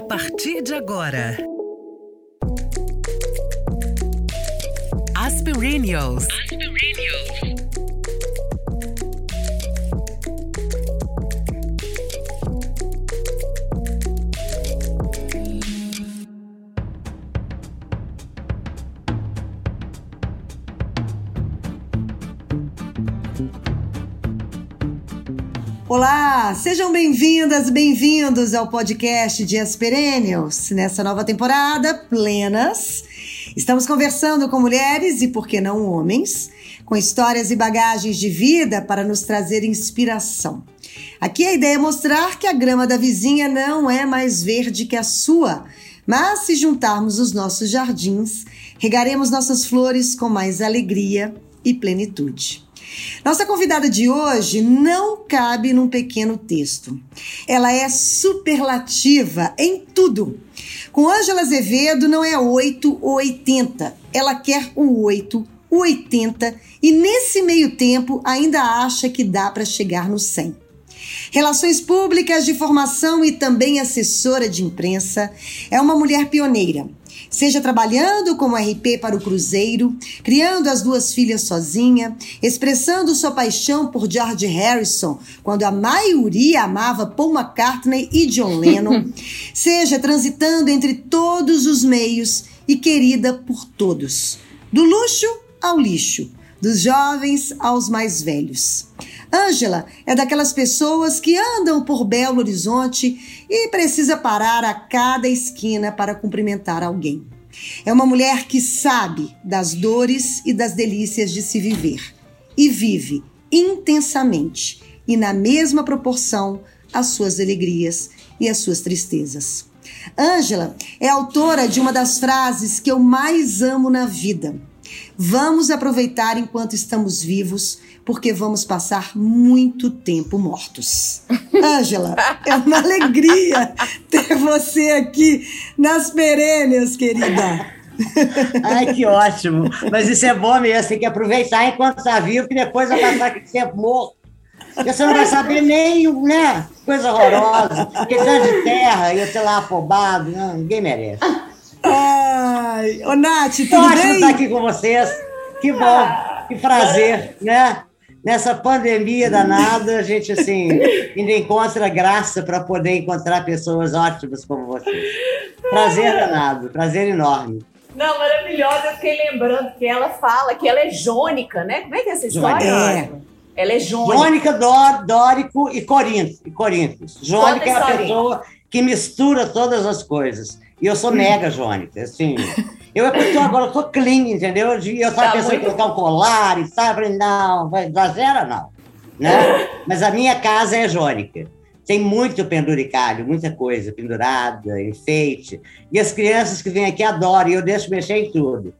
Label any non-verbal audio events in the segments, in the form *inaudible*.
A partir de agora. Aspirinios. Olá, sejam bem-vindas, bem-vindos ao podcast Dias Perennials. Nessa nova temporada, plenas, estamos conversando com mulheres e, por que não, homens, com histórias e bagagens de vida para nos trazer inspiração. Aqui a ideia é mostrar que a grama da vizinha não é mais verde que a sua, mas se juntarmos os nossos jardins, regaremos nossas flores com mais alegria e plenitude. Nossa convidada de hoje não cabe num pequeno texto. Ela é superlativa em tudo. Com Ângela Azevedo não é 8 ou 80. Ela quer o 8, o 80 e nesse meio tempo ainda acha que dá para chegar no 100. Relações públicas de formação e também assessora de imprensa, é uma mulher pioneira seja trabalhando como RP para o Cruzeiro, criando as duas filhas sozinha, expressando sua paixão por George Harrison, quando a maioria amava Paul McCartney e John Lennon, *laughs* seja transitando entre todos os meios e querida por todos, do luxo ao lixo, dos jovens aos mais velhos. Ângela é daquelas pessoas que andam por Belo Horizonte e precisa parar a cada esquina para cumprimentar alguém. É uma mulher que sabe das dores e das delícias de se viver e vive intensamente e na mesma proporção as suas alegrias e as suas tristezas. Ângela é autora de uma das frases que eu mais amo na vida. Vamos aproveitar enquanto estamos vivos porque vamos passar muito tempo mortos. *laughs* Ângela, é uma alegria ter você aqui nas perênias, querida. Ai, que ótimo. Mas isso é bom mesmo, tem que aproveitar enquanto está vivo, que depois vai passar aquele tempo morto. Porque você não vai saber nem, né? Coisa horrorosa. Questão de terra, ia ser lá afobado. Não, ninguém merece. Ai, ô Nath, tudo Ótimo bem? estar aqui com vocês. Que bom, que prazer, né? Nessa pandemia danada, a gente assim ainda encontra graça para poder encontrar pessoas ótimas como vocês. Prazer danado, prazer enorme. Não, maravilhosa. Eu fiquei lembrando que ela fala que ela é jônica, né? Como é que é essa história? É. Ela é jônica. Jônica, Dó- Dórico e Corinto. E. Jônica é a pessoa que mistura todas as coisas. E eu sou mega jônica, assim. Eu, eu tô, agora eu tô clean, entendeu? E eu estava Tá pensando em muito- colocar um colar e falei, não, vai exagera não. Né? Mas a minha casa é jônica. Tem muito penduricalho, muita coisa pendurada, enfeite. E as crianças que vêm aqui adoram, e eu deixo mexer em tudo.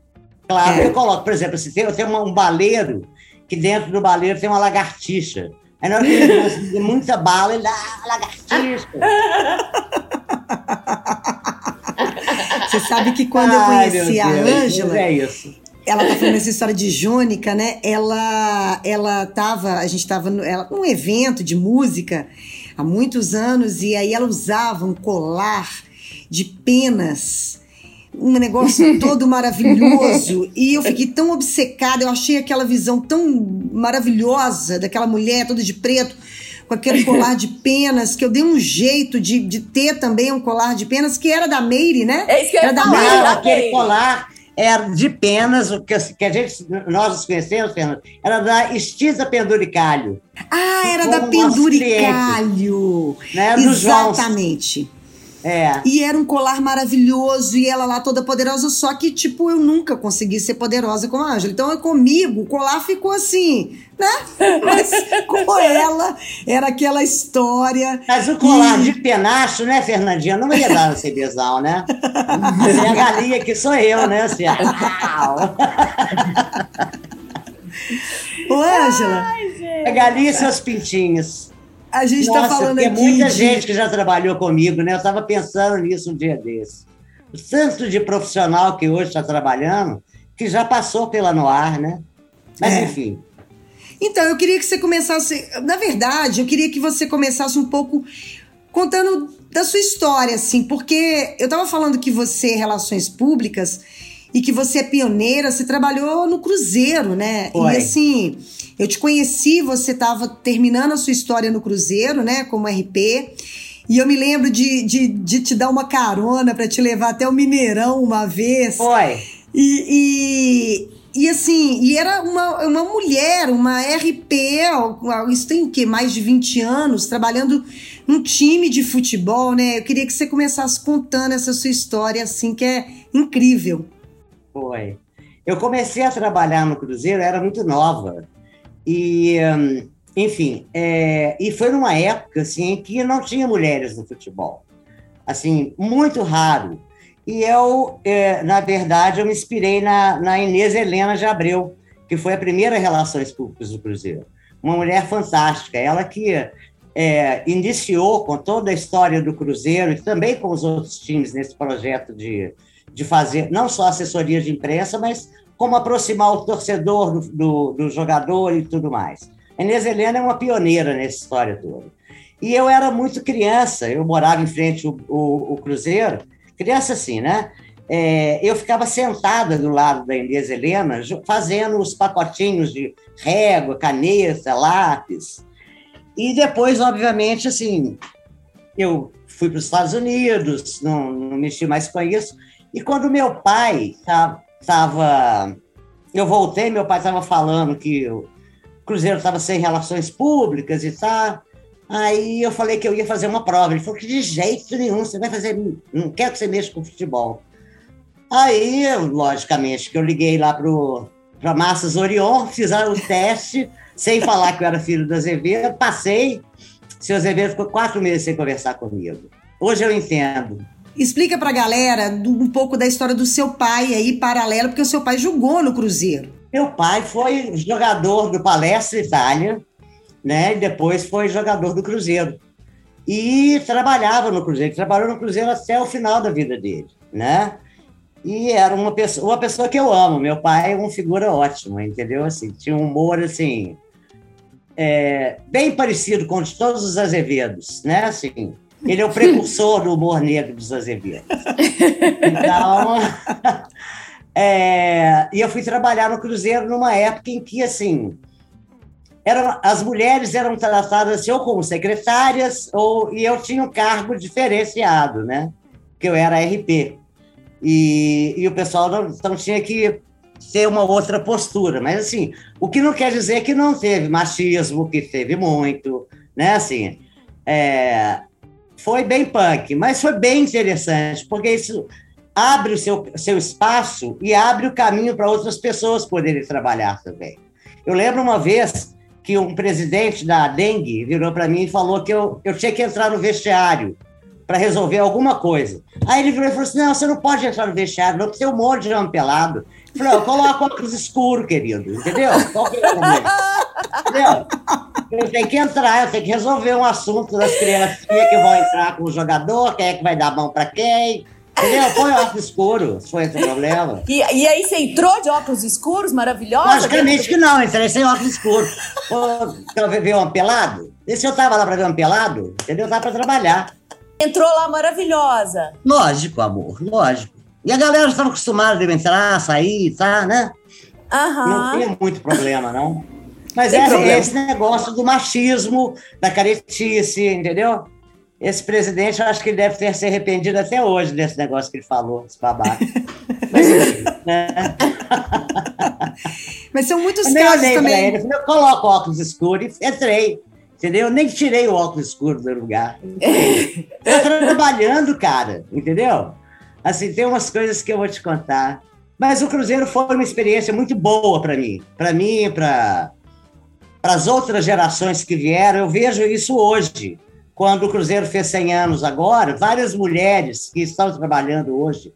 Claro, É. eu coloco, por exemplo, se tem, eu tenho uma- um baleiro, que dentro do baleiro tem uma lagartixa. Aí na hora que ele muita bala, ele dá ah, lagartixa. *laughs* Você sabe que quando eu *laughs* Ai, conheci meu a Ângela, É isso. ela tá falando essa história de Jônica, né? Ela, ela tava, a gente tava no, ela, num evento de música há muitos anos e aí ela usava um colar de penas, um negócio *laughs* todo maravilhoso e eu fiquei tão obcecada, eu achei aquela visão tão maravilhosa daquela mulher toda de preto com aquele colar de penas, que eu dei um jeito de, de ter também um colar de penas, que era da Meire, né? É isso que eu ia Era da falar. Meire. Aquele Meire. colar era de penas, o que, que a gente, nós nos conhecemos, Fernando, era da extinta penduricalho, Ah, era da penduricalho. né? Exatamente. É. E era um colar maravilhoso e ela lá toda poderosa, só que, tipo, eu nunca consegui ser poderosa como a Ângela. Então, comigo, o colar ficou assim, né? *laughs* Mas com ela, era aquela história. Mas o colar E- de penacho, né, Fernandinha? Não ia dar no CBzão, né? Assim, a galinha que sou eu, né? Assim. Ô, Ângela, a galinha e seus pintinhos. A gente tá Nossa, falando tem aqui. muita de- gente que já trabalhou comigo, né? Eu estava pensando nisso um dia desse. O tanto de profissional que hoje está trabalhando, que já passou pela Noir, né? Mas, É. enfim. Então, eu queria que você começasse. Na verdade, eu queria que você começasse um pouco contando da sua história, assim, porque eu tava falando que você relações públicas e que você é pioneira, você trabalhou no Cruzeiro, né? Foi. E assim, eu te conheci, você tava terminando a sua história no Cruzeiro, né, como RP. E eu me lembro de, de, de te dar uma carona para te levar até o Mineirão uma vez. Foi. E, e, e assim, e era uma, uma mulher, uma RP, isso tem o quê? Mais de 20 anos, trabalhando num time de futebol, né? Eu queria que você começasse contando essa sua história, assim, que é incrível. Foi. Eu comecei a trabalhar no Cruzeiro, era muito nova. E, hum, enfim, é, e foi numa época assim, em que não tinha mulheres no futebol. Assim, muito raro. E eu, é, na verdade, eu me inspirei na, na Inês Helena de Abreu, que foi a primeira Relações Públicas do Cruzeiro. Uma mulher fantástica, ela que é, iniciou com toda a história do Cruzeiro e também com os outros times nesse projeto de, de fazer não só assessoria de imprensa, mas como aproximar o torcedor do, do, do jogador e tudo mais. A Inês Helena é uma pioneira nessa história toda. E eu era muito criança, eu morava em frente ao, ao, ao Cruzeiro, criança assim, né? É, eu ficava sentada do lado da Inês Helena, fazendo os pacotinhos de régua, caneta, lápis. E depois, obviamente, assim, eu fui para os Estados Unidos, não, não mexi mais com isso. E quando meu pai estava. Eu voltei, meu pai estava falando que o Cruzeiro estava sem relações públicas e tal. Aí eu falei que eu ia fazer uma prova. Ele falou que de jeito nenhum, você vai fazer. Não quero que você mexa com futebol. Aí, logicamente, que eu liguei lá para Massas Orion, fizeram o teste, sem falar que eu era filho do Azevedo, passei. Seu Azevedo ficou quatro meses sem conversar comigo. Hoje eu entendo. Explica pra galera um pouco da história do seu pai aí, paralelo, porque o seu pai jogou no Cruzeiro. Meu pai foi jogador do Palestra Itália, né? E depois foi jogador do Cruzeiro. E trabalhava no Cruzeiro, trabalhou no Cruzeiro até o final da vida dele, né? E era uma pessoa, uma pessoa que eu amo. Meu pai é uma figura ótima, entendeu? Assim, tinha um humor assim é, bem parecido com de todos os Azevedos, né? Assim, ele é o precursor do humor negro dos Azevedos. Então, *laughs* é, e eu fui trabalhar no Cruzeiro numa época em que, assim, eram, as mulheres eram tratadas assim, ou como secretárias, ou, e eu tinha um cargo diferenciado, né? Que eu era RP. E, e o pessoal não, então tinha que ter uma outra postura. Mas, assim, o que não quer dizer que não teve machismo, que teve muito, né? Assim, é, foi bem punk, mas foi bem interessante, porque isso abre o seu, seu espaço e abre o caminho para outras pessoas poderem trabalhar também. Eu lembro uma vez que um presidente da Dengue virou para mim e falou que eu, eu tinha que entrar no vestiário para resolver alguma coisa. Aí ele virou e falou assim: não, você não pode entrar no vestiário, não, porque tem um monte de homem pelado. Eu falei, eu coloco óculos escuros, querido, entendeu? Qual que é o? Entendeu? Eu tenho que entrar, eu tenho que resolver um assunto das criancinhas que vão entrar com o jogador, quem é que vai dar a mão para quem. Entendeu? Põe óculos escuros, foi esse o problema. E, e aí você entrou de óculos escuros, maravilhosa? Logicamente que não, entrei sem óculos escuros. Pra ver um pelado? E se eu tava lá para ver um pelado, entendeu? Eu tava para trabalhar. Entrou lá maravilhosa. Lógico, amor, lógico. E a galera estava acostumada de entrar, sair, tá, né? Aham. Não tem muito problema, não. Mas problema. esse negócio do machismo, da caretice, entendeu? Esse presidente, eu acho que ele deve ter se arrependido até hoje desse negócio que ele falou, esse babaca. *laughs* Mas, né? *laughs* Mas são muitos Eu casos também. ele, eu coloco óculos escuros e entrei. Entendeu? Eu nem tirei o óculos escuro do lugar. *laughs* Tô trabalhando, cara, entendeu? Assim, tem umas coisas que eu vou te contar. Mas o Cruzeiro foi uma experiência muito boa para mim. Para mim, para as outras gerações que vieram, eu vejo isso hoje. Quando o Cruzeiro fez 100 anos agora, várias mulheres que estão trabalhando hoje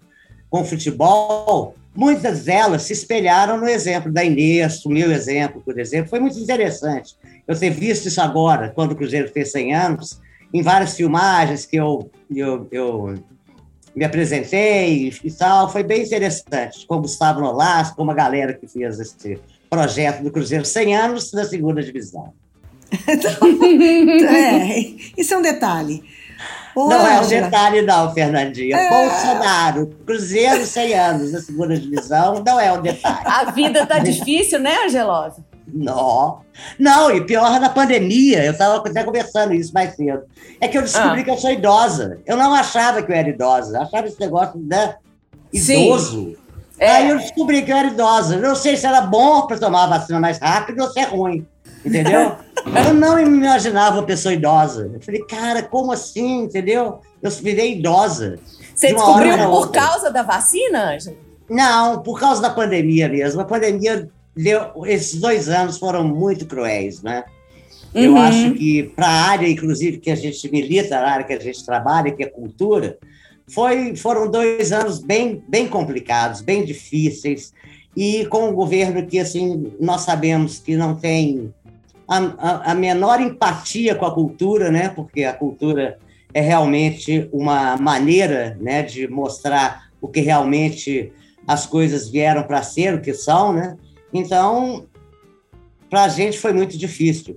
com futebol, muitas delas se espelharam no exemplo da Inês, o meu exemplo, por exemplo. Foi muito interessante eu ter visto isso agora, quando o Cruzeiro fez 100 anos, em várias filmagens que eu, eu, eu me apresentei e tal. Foi bem interessante, com o Gustavo Nolas, com a galera que fez esse projeto do Cruzeiro 100 anos da segunda divisão. *laughs* É, isso é um detalhe. Ô, Não é um detalhe, não, Fernandinha. É. Bolsonaro, Cruzeiro 100 anos na segunda divisão, não é um detalhe. A vida tá difícil, né, Angelosa? Não. Não, e pior na pandemia, eu estava até conversando isso mais cedo. É que eu descobri Ah. que eu sou idosa. Eu não achava que eu era idosa, achava esse negócio né, Sim. É. Aí eu descobri que eu era idosa. Não sei se era bom para tomar a vacina mais rápido ou se é ruim. Entendeu? *laughs* eu não me imaginava uma pessoa idosa. Eu falei, cara, como assim? Entendeu? Eu virei idosa. Você De descobriu por causa da vacina, Ângela? Não, por causa da pandemia mesmo. A pandemia deu. Esses dois anos foram muito cruéis, né? Eu Uhum. acho que para a área, inclusive, que a gente milita, a área que a gente trabalha, que é cultura, foi, foram dois anos bem, bem complicados, bem difíceis, e com um governo que, assim, nós sabemos que não tem a, a- a menor empatia com a cultura, né? Porque a cultura é realmente uma maneira né, de mostrar o que realmente as coisas vieram para ser, o que são, né? Então, para a gente foi muito difícil.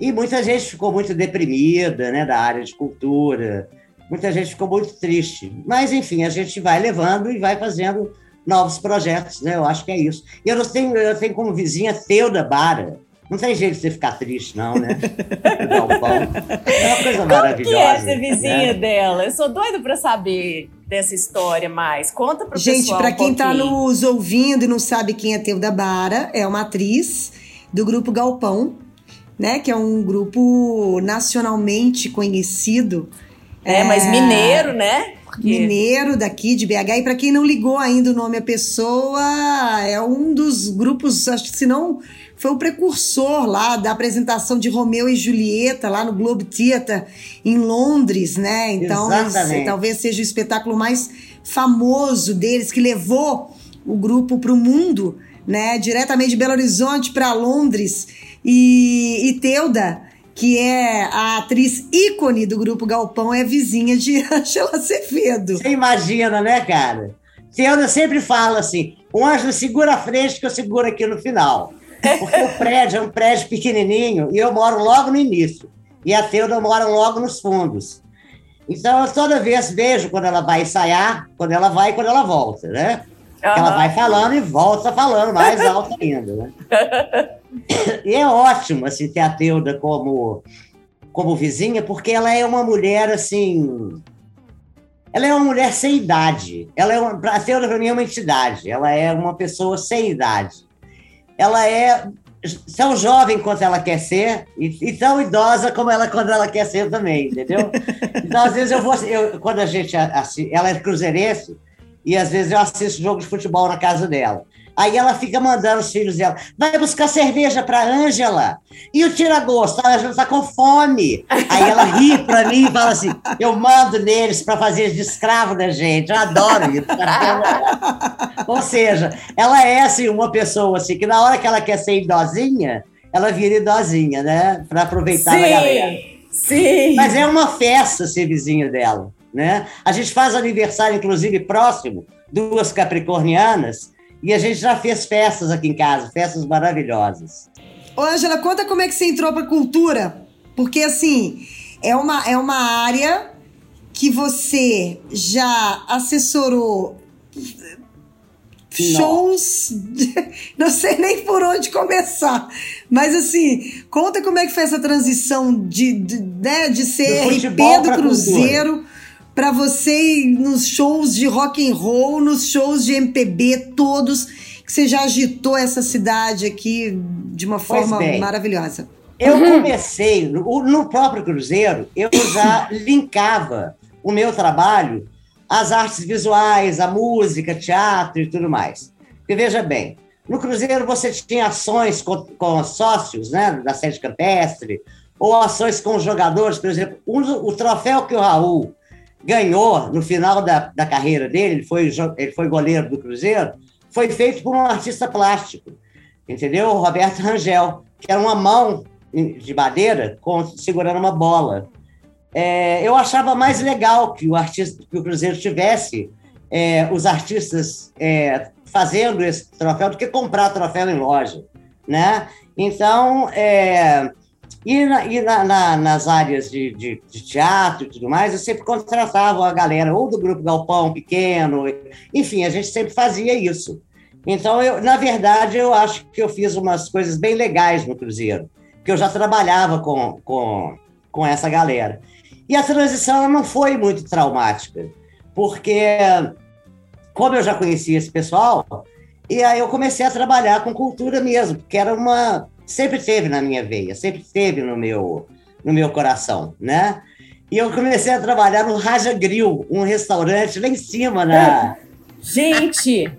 E muita gente ficou muito deprimida, né, da área de cultura. Muita gente ficou muito triste. Mas, enfim, a gente vai levando e vai fazendo novos projetos, né? Eu acho que é isso. E eu não tenho, eu tenho como vizinha Teuda Bara. Não tem jeito de você ficar triste, não, né? *laughs* É uma coisa Como maravilhosa. que é ser vizinha né? dela? Eu sou doida pra saber dessa história mais. Conta pro Gente, pessoal para um quem tá pouquinho. nos ouvindo e não sabe quem é Teuda Bara, é uma atriz do grupo Galpão, né? Que é um grupo nacionalmente conhecido. É, mas mineiro, né? Porque- Mineiro daqui de BH. E para quem não ligou ainda o nome à pessoa, é um dos grupos, acho que se não foi o precursor lá da apresentação de Romeu e Julieta lá no Globe Theatre em Londres, né? Então, esse talvez seja o espetáculo mais famoso deles que levou o grupo para o mundo, né? Diretamente de Belo Horizonte para Londres. E, e Teuda, que é a atriz ícone do grupo Galpão, é vizinha de *laughs* Angela Acevedo. Você imagina, né, cara? Teuda sempre fala assim: o Ângelo segura a frente que eu seguro aqui no final. Porque o prédio é um prédio pequenininho e eu moro logo no início. E a Teuda mora logo nos fundos. Então, eu toda vez vejo quando ela vai ensaiar, quando ela vai e quando ela volta, né? Ela Aham. vai falando e volta falando mais alto ainda, né? *laughs* E é ótimo, assim, ter a Teuda como, como vizinha, porque ela é uma mulher, assim... Ela é uma mulher sem idade. Ela é uma, a Teuda, para mim, é uma entidade. Ela é uma pessoa sem idade. Ela é tão jovem quanto ela quer ser e, e tão idosa como ela quando ela quer ser também, entendeu? Então, às vezes, eu vou... Eu, quando a gente... assi- Ela é cruzeirense, e às vezes eu assisto jogo de futebol na casa dela. Aí ela fica mandando os filhos dela, vai buscar cerveja para Ângela. E o tira-gosto, a Ângela está com fome. Aí ela ri para mim e fala assim: eu mando neles para fazer de escravo da gente. Eu adoro isso. *laughs* Ou seja, ela é assim, uma pessoa assim, que na hora que ela quer ser idosinha, ela vira idosinha, né? Para aproveitar a galera. Sim, sim. Mas é uma festa ser vizinho dela, né? A gente faz aniversário, inclusive, próximo, duas capricornianas, e a gente já fez festas aqui em casa, festas maravilhosas. Ô, Ângela, conta como é que você entrou pra cultura. Porque, assim, é uma, é uma área que você já assessorou shows. *laughs* Não sei nem por onde começar. Mas, assim, conta como é que foi essa transição de, de, né, de ser Do RP do Cruzeiro para você nos shows de rock and roll, nos shows de MPB, todos, que você já agitou essa cidade aqui de uma forma bem. maravilhosa. Eu comecei, no, no próprio Cruzeiro, eu já *coughs* linkava o meu trabalho às artes visuais, à música, teatro e tudo mais. Porque veja bem, no Cruzeiro você tinha ações com, com sócios né, da sede campestre, ou ações com jogadores, por exemplo, um o troféu que o Raul ganhou no final da, da carreira dele, ele foi, ele foi goleiro do Cruzeiro, foi feito por um artista plástico, entendeu? Roberto Rangel, que era uma mão de madeira com, segurando uma bola. É, eu achava mais legal que o artista, que o Cruzeiro tivesse é, os artistas é, fazendo esse troféu do que comprar troféu em loja, né? Então, é, E, na, e na, na, nas áreas de, de, de, teatro e tudo mais, eu sempre contratava a galera, ou do grupo Galpão Pequeno, enfim, a gente sempre fazia isso. Então, eu, na verdade, eu acho que eu fiz umas coisas bem legais no Cruzeiro, porque eu já trabalhava com, com, com essa galera. E a transição não foi muito traumática, porque, como eu já conhecia esse pessoal, e aí eu comecei a trabalhar com cultura mesmo, que era uma sempre teve na minha veia, sempre teve no meu no meu coração, né? E eu comecei a trabalhar no Raja Grill, um restaurante lá em cima na *laughs* Gente,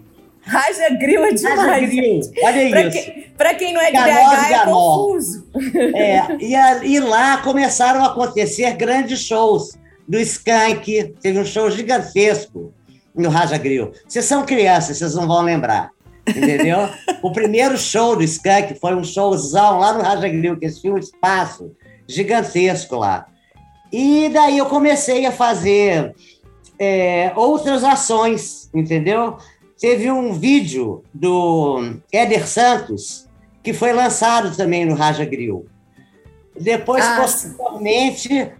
Raja Grill é demais. Raja Grill, olha pra isso. Que, para quem não é de BH, é confuso. É, e, a, e lá começaram a acontecer grandes shows do Skank, teve um show gigantesco no Raja Grill. Vocês são crianças, vocês não vão lembrar entendeu? o primeiro show do Skank foi um showzão lá no Raja Grill, que tinha um espaço gigantesco lá. E daí eu comecei a fazer é, outras ações, entendeu? Teve um vídeo do Éder Santos, que foi lançado também no Raja Grill. Depois, ah, posteriormente,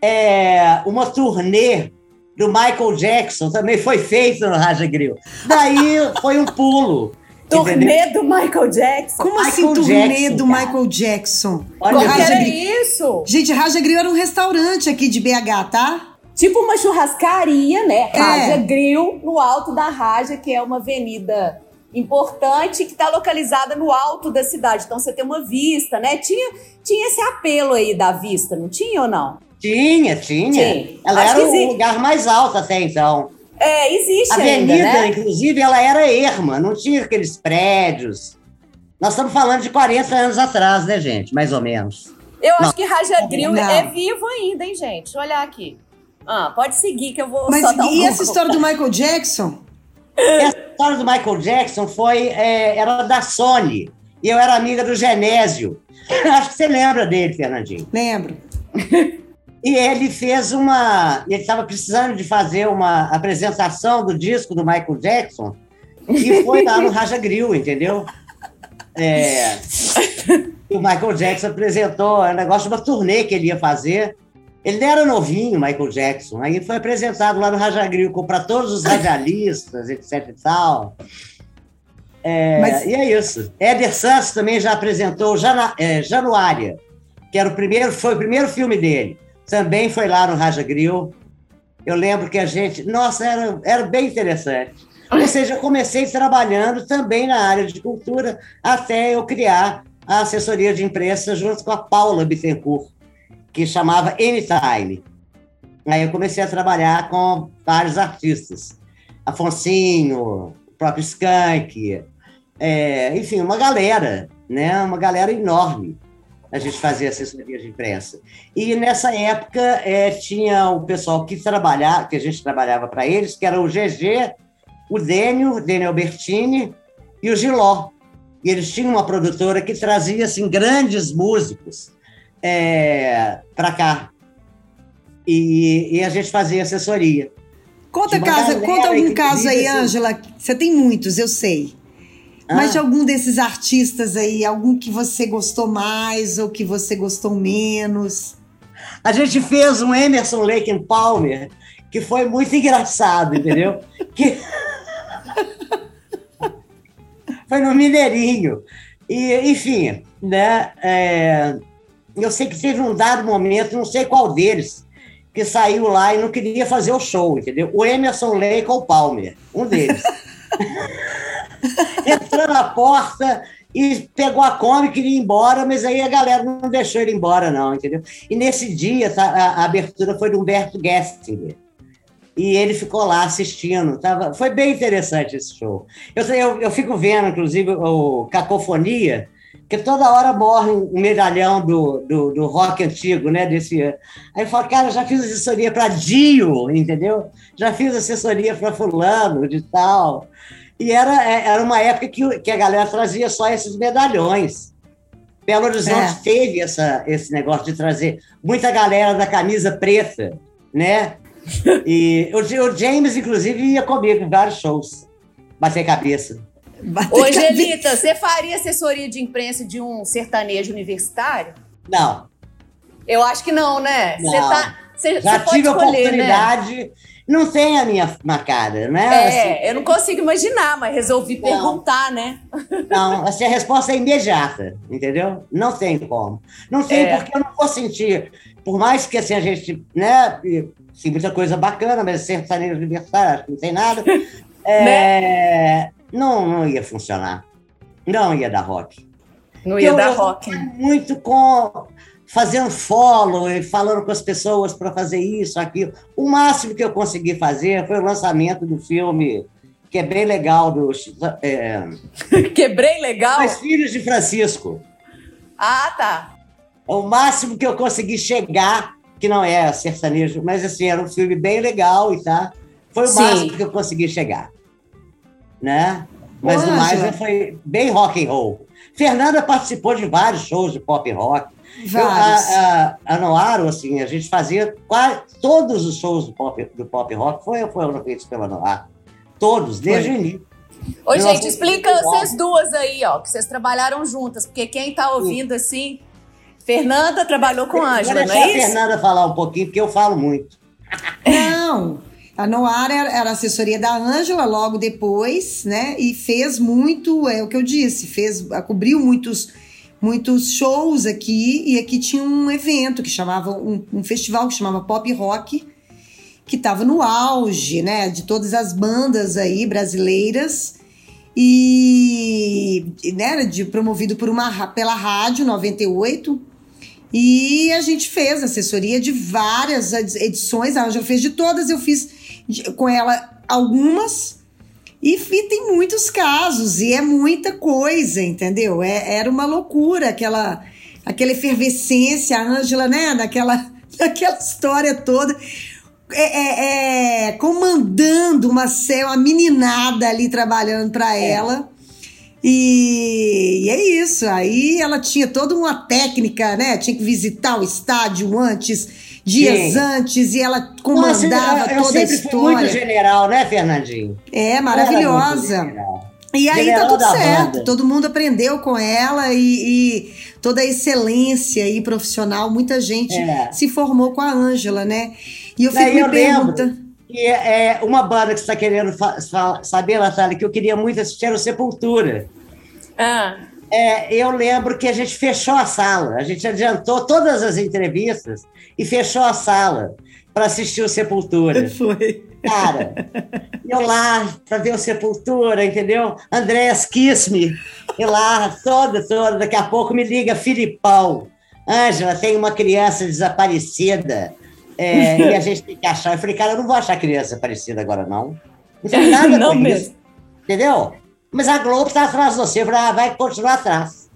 é, uma turnê do Michael Jackson também foi feito no Raja Grill. Daí foi um pulo. *laughs* Turnê do Michael Jackson. Como assim, Michael assim, turnê Jackson, do cara. Michael Jackson? Olha, Como Raja era Grill. isso? Gente, Raja Grill era um restaurante aqui de BH, tá? Tipo uma churrascaria, né? É. Raja Grill, no alto da Raja, que é uma avenida importante que está localizada no alto da cidade. Então você tem uma vista, né? Tinha, tinha esse apelo aí da vista, não tinha ou não? Tinha, tinha. Ela Acho era o lugar mais alto até então. É, existe A avenida, ainda, né? inclusive, ela era erma, não tinha aqueles prédios. Nós estamos falando de 40 anos atrás, né, gente? Mais ou menos. Eu não. acho que Raja Grill é vivo ainda, hein, gente? Deixa eu olhar aqui. Ah, pode seguir que eu vou Mas um e essa história do Michael Jackson? Essa história do Michael Jackson foi é, era da Sony. E eu era amiga do Genésio. *laughs* Acho que você lembra dele, Fernandinho. Lembro. *laughs* E ele fez uma. Ele estava precisando de fazer uma apresentação do disco do Michael Jackson e foi lá no Raja Grill, entendeu? É, o Michael Jackson apresentou um negócio de uma turnê que ele ia fazer. Ele era novinho, Michael Jackson. Aí foi apresentado lá no Raja Grill para todos os radialistas, etc e tal. É, Mas... E é isso. Éder Santos também já apresentou Jana, é, Januária, que era o primeiro, foi o primeiro filme dele também foi lá no Raja Grill. Eu lembro que a gente. Nossa, era, era bem interessante. Ou seja, eu comecei trabalhando também na área de cultura até eu criar a assessoria de imprensa junto com a Paula Bittencourt, que chamava Anytime. Aí eu comecei a trabalhar com vários artistas. Afonsinho, o próprio Skank, é, enfim, uma galera, né? Uma galera enorme a gente fazia assessoria de imprensa. E nessa época é, tinha o pessoal que trabalhava, que a gente trabalhava para eles, que era o GG, o Dênio, Dênio Bertini e o Giló. E eles tinham uma produtora que trazia assim, grandes músicos é, para cá. E, e, a gente fazia assessoria. Conta, casa, conta algum caso aí, Ângela. Você tem muitos, eu sei. Ah. Mas de algum desses artistas aí, algum que você gostou mais ou que você gostou menos? A gente fez um Emerson Lake Palmer que foi muito engraçado, entendeu? *laughs* que... foi no Mineirinho. E, enfim, né? É... Eu sei que teve um dado momento, não sei qual deles, que saiu lá e não queria fazer o show, entendeu? O Emerson Lake ou Palmer, um deles. *laughs* entrou na porta e pegou a Kombi, queria ir embora, mas aí a galera não deixou ele embora, não, entendeu? E nesse dia, tá, a, a abertura foi do Humberto Gessinger. E ele ficou lá assistindo. Tava, foi bem interessante esse show. Eu, eu, eu fico vendo, inclusive, o Cacofonia, que toda hora morre um medalhão do, do, do rock antigo, né? Desse, aí eu falo, cara, já fiz assessoria para Dio, entendeu? Já fiz assessoria para fulano de tal. E era, é, era uma época que, que a galera trazia só esses medalhões. Belo Horizonte é. teve essa, esse negócio de trazer muita galera da camisa preta, né? E o, o James, inclusive, ia comigo em vários shows, bater cabeça. Bater Ô, Angelita, você faria assessoria de imprensa de um sertanejo universitário? Não, Eu acho que não, né? Não. tá. Você, Já tive a escolher, né? Não tem a minha cara, né? Assim, É, eu não consigo imaginar, mas resolvi Não. perguntar, né? Não, assim, a resposta é imediata, entendeu? Não tem como. Não tem É. porque eu não vou sentir, por mais que assim, a gente, né, sim, muita coisa bacana, mas sertanejo universitário, acho que não tem nada, *laughs* é, não, não ia funcionar. Não ia dar rock. Não ia Eu- dar eu rock. muito com fazendo follow e falando com as pessoas para fazer isso, aquilo. O máximo que eu consegui fazer foi o lançamento do filme, que é bem legal, do é, *laughs* Quebrei legal? Os Filhos de Francisco. Ah, tá. É o máximo que eu consegui chegar, que não é sertanejo, mas assim, era um filme bem legal e tá. Foi o Sim. máximo que eu consegui chegar. Né? Mas o mais foi bem rock and roll. Fernanda participou de vários shows de pop rock. Eu, a, a, a Noaro, assim, a gente fazia quase todos os shows do pop, do pop rock foi, foram feitos pela Noaro. Todos, desde o início. Ô, Eu gente, explica vocês duas aí, ó, que vocês trabalharam juntas, porque quem tá ouvindo assim. Fernanda trabalhou com Ângela, não é a isso? Fernanda falar um pouquinho, porque eu falo muito. Não. A Noara era, era assessoria da Ângela logo depois, né? E fez muito, é o que eu disse, fez, cobriu muitos, muitos shows aqui. E aqui tinha um evento que chamava, um, um festival que chamava Pop Rock, que estava no auge, né? De todas as bandas aí brasileiras. E né, era de, promovido por uma, pela Rádio 98. E a gente fez assessoria de várias edi- edições. A Ângela fez de todas, eu fiz de- com ela algumas. E, fi- tem muitos casos, e é muita coisa, entendeu? É- era uma loucura aquela, aquela efervescência, a Ângela, né? Daquela, *laughs* daquela história toda. É, é- é, comandando uma, uma meninada ali trabalhando para ela. E, e é isso. Aí ela tinha toda uma técnica, né? Tinha que visitar o estádio antes, dias Sim. antes, e ela Nossa, comandava eu, eu toda a sempre fui muito história. general, né, Fernandinho? É maravilhosa. E aí General tá tudo certo. banda. Todo mundo aprendeu com ela e, e toda a excelência aí profissional. Muita gente É. se formou com a Ângela, né? E eu fico Daí me eu perguntando. que é uma banda que você está querendo saber, Natália, que eu queria muito assistir era o Sepultura. Ah, É, eu lembro que a gente fechou a sala, a gente adiantou todas as entrevistas e fechou a sala para assistir o Sepultura. *laughs* Foi. Cara, eu lá para ver o Sepultura, entendeu? Andréas Kiss Me, eu lá, toda, toda. Daqui a pouco me liga Filipão. Ângela, tem uma criança desaparecida é, e a gente tem que achar. Eu falei, cara, eu não vou achar criança desaparecida agora, não. Não tem nada *laughs* Não com mesmo. isso. Entendeu? Mas a Globo está atrás de você. Eu falei, ah, vai continuar atrás.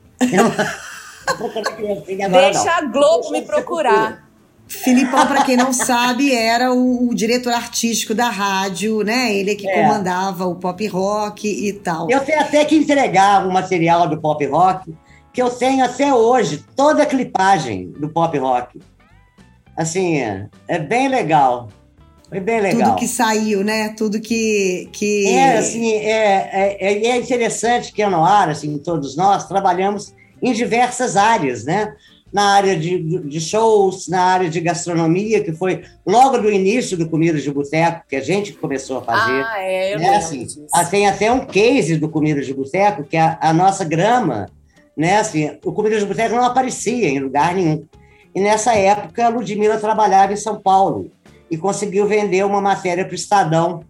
Deixa a Globo me procurar. Filipão, para quem não sabe, era o, o diretor artístico da rádio, né? Ele que É. comandava o pop rock e tal. Eu tenho até que entregar um material do pop rock que eu tenho até hoje, toda a clipagem do pop rock. Assim, é, é bem legal. Foi bem legal. Tudo que saiu, né? Tudo que. que... É, assim, é, é, é interessante que a Noara, assim, todos nós, trabalhamos em diversas áreas, né? Na área de, de shows, na área de gastronomia, que foi logo do início do Comida de Boteco, que a gente começou a fazer. Ah, é, eu né, assim, disso. ah, tem até um case do Comida de Boteco, que é a, a nossa grama, né? Assim, o Comida de Boteco não aparecia em lugar nenhum. E nessa época, a Ludmilla trabalhava em São Paulo e conseguiu vender uma matéria para o Estadão.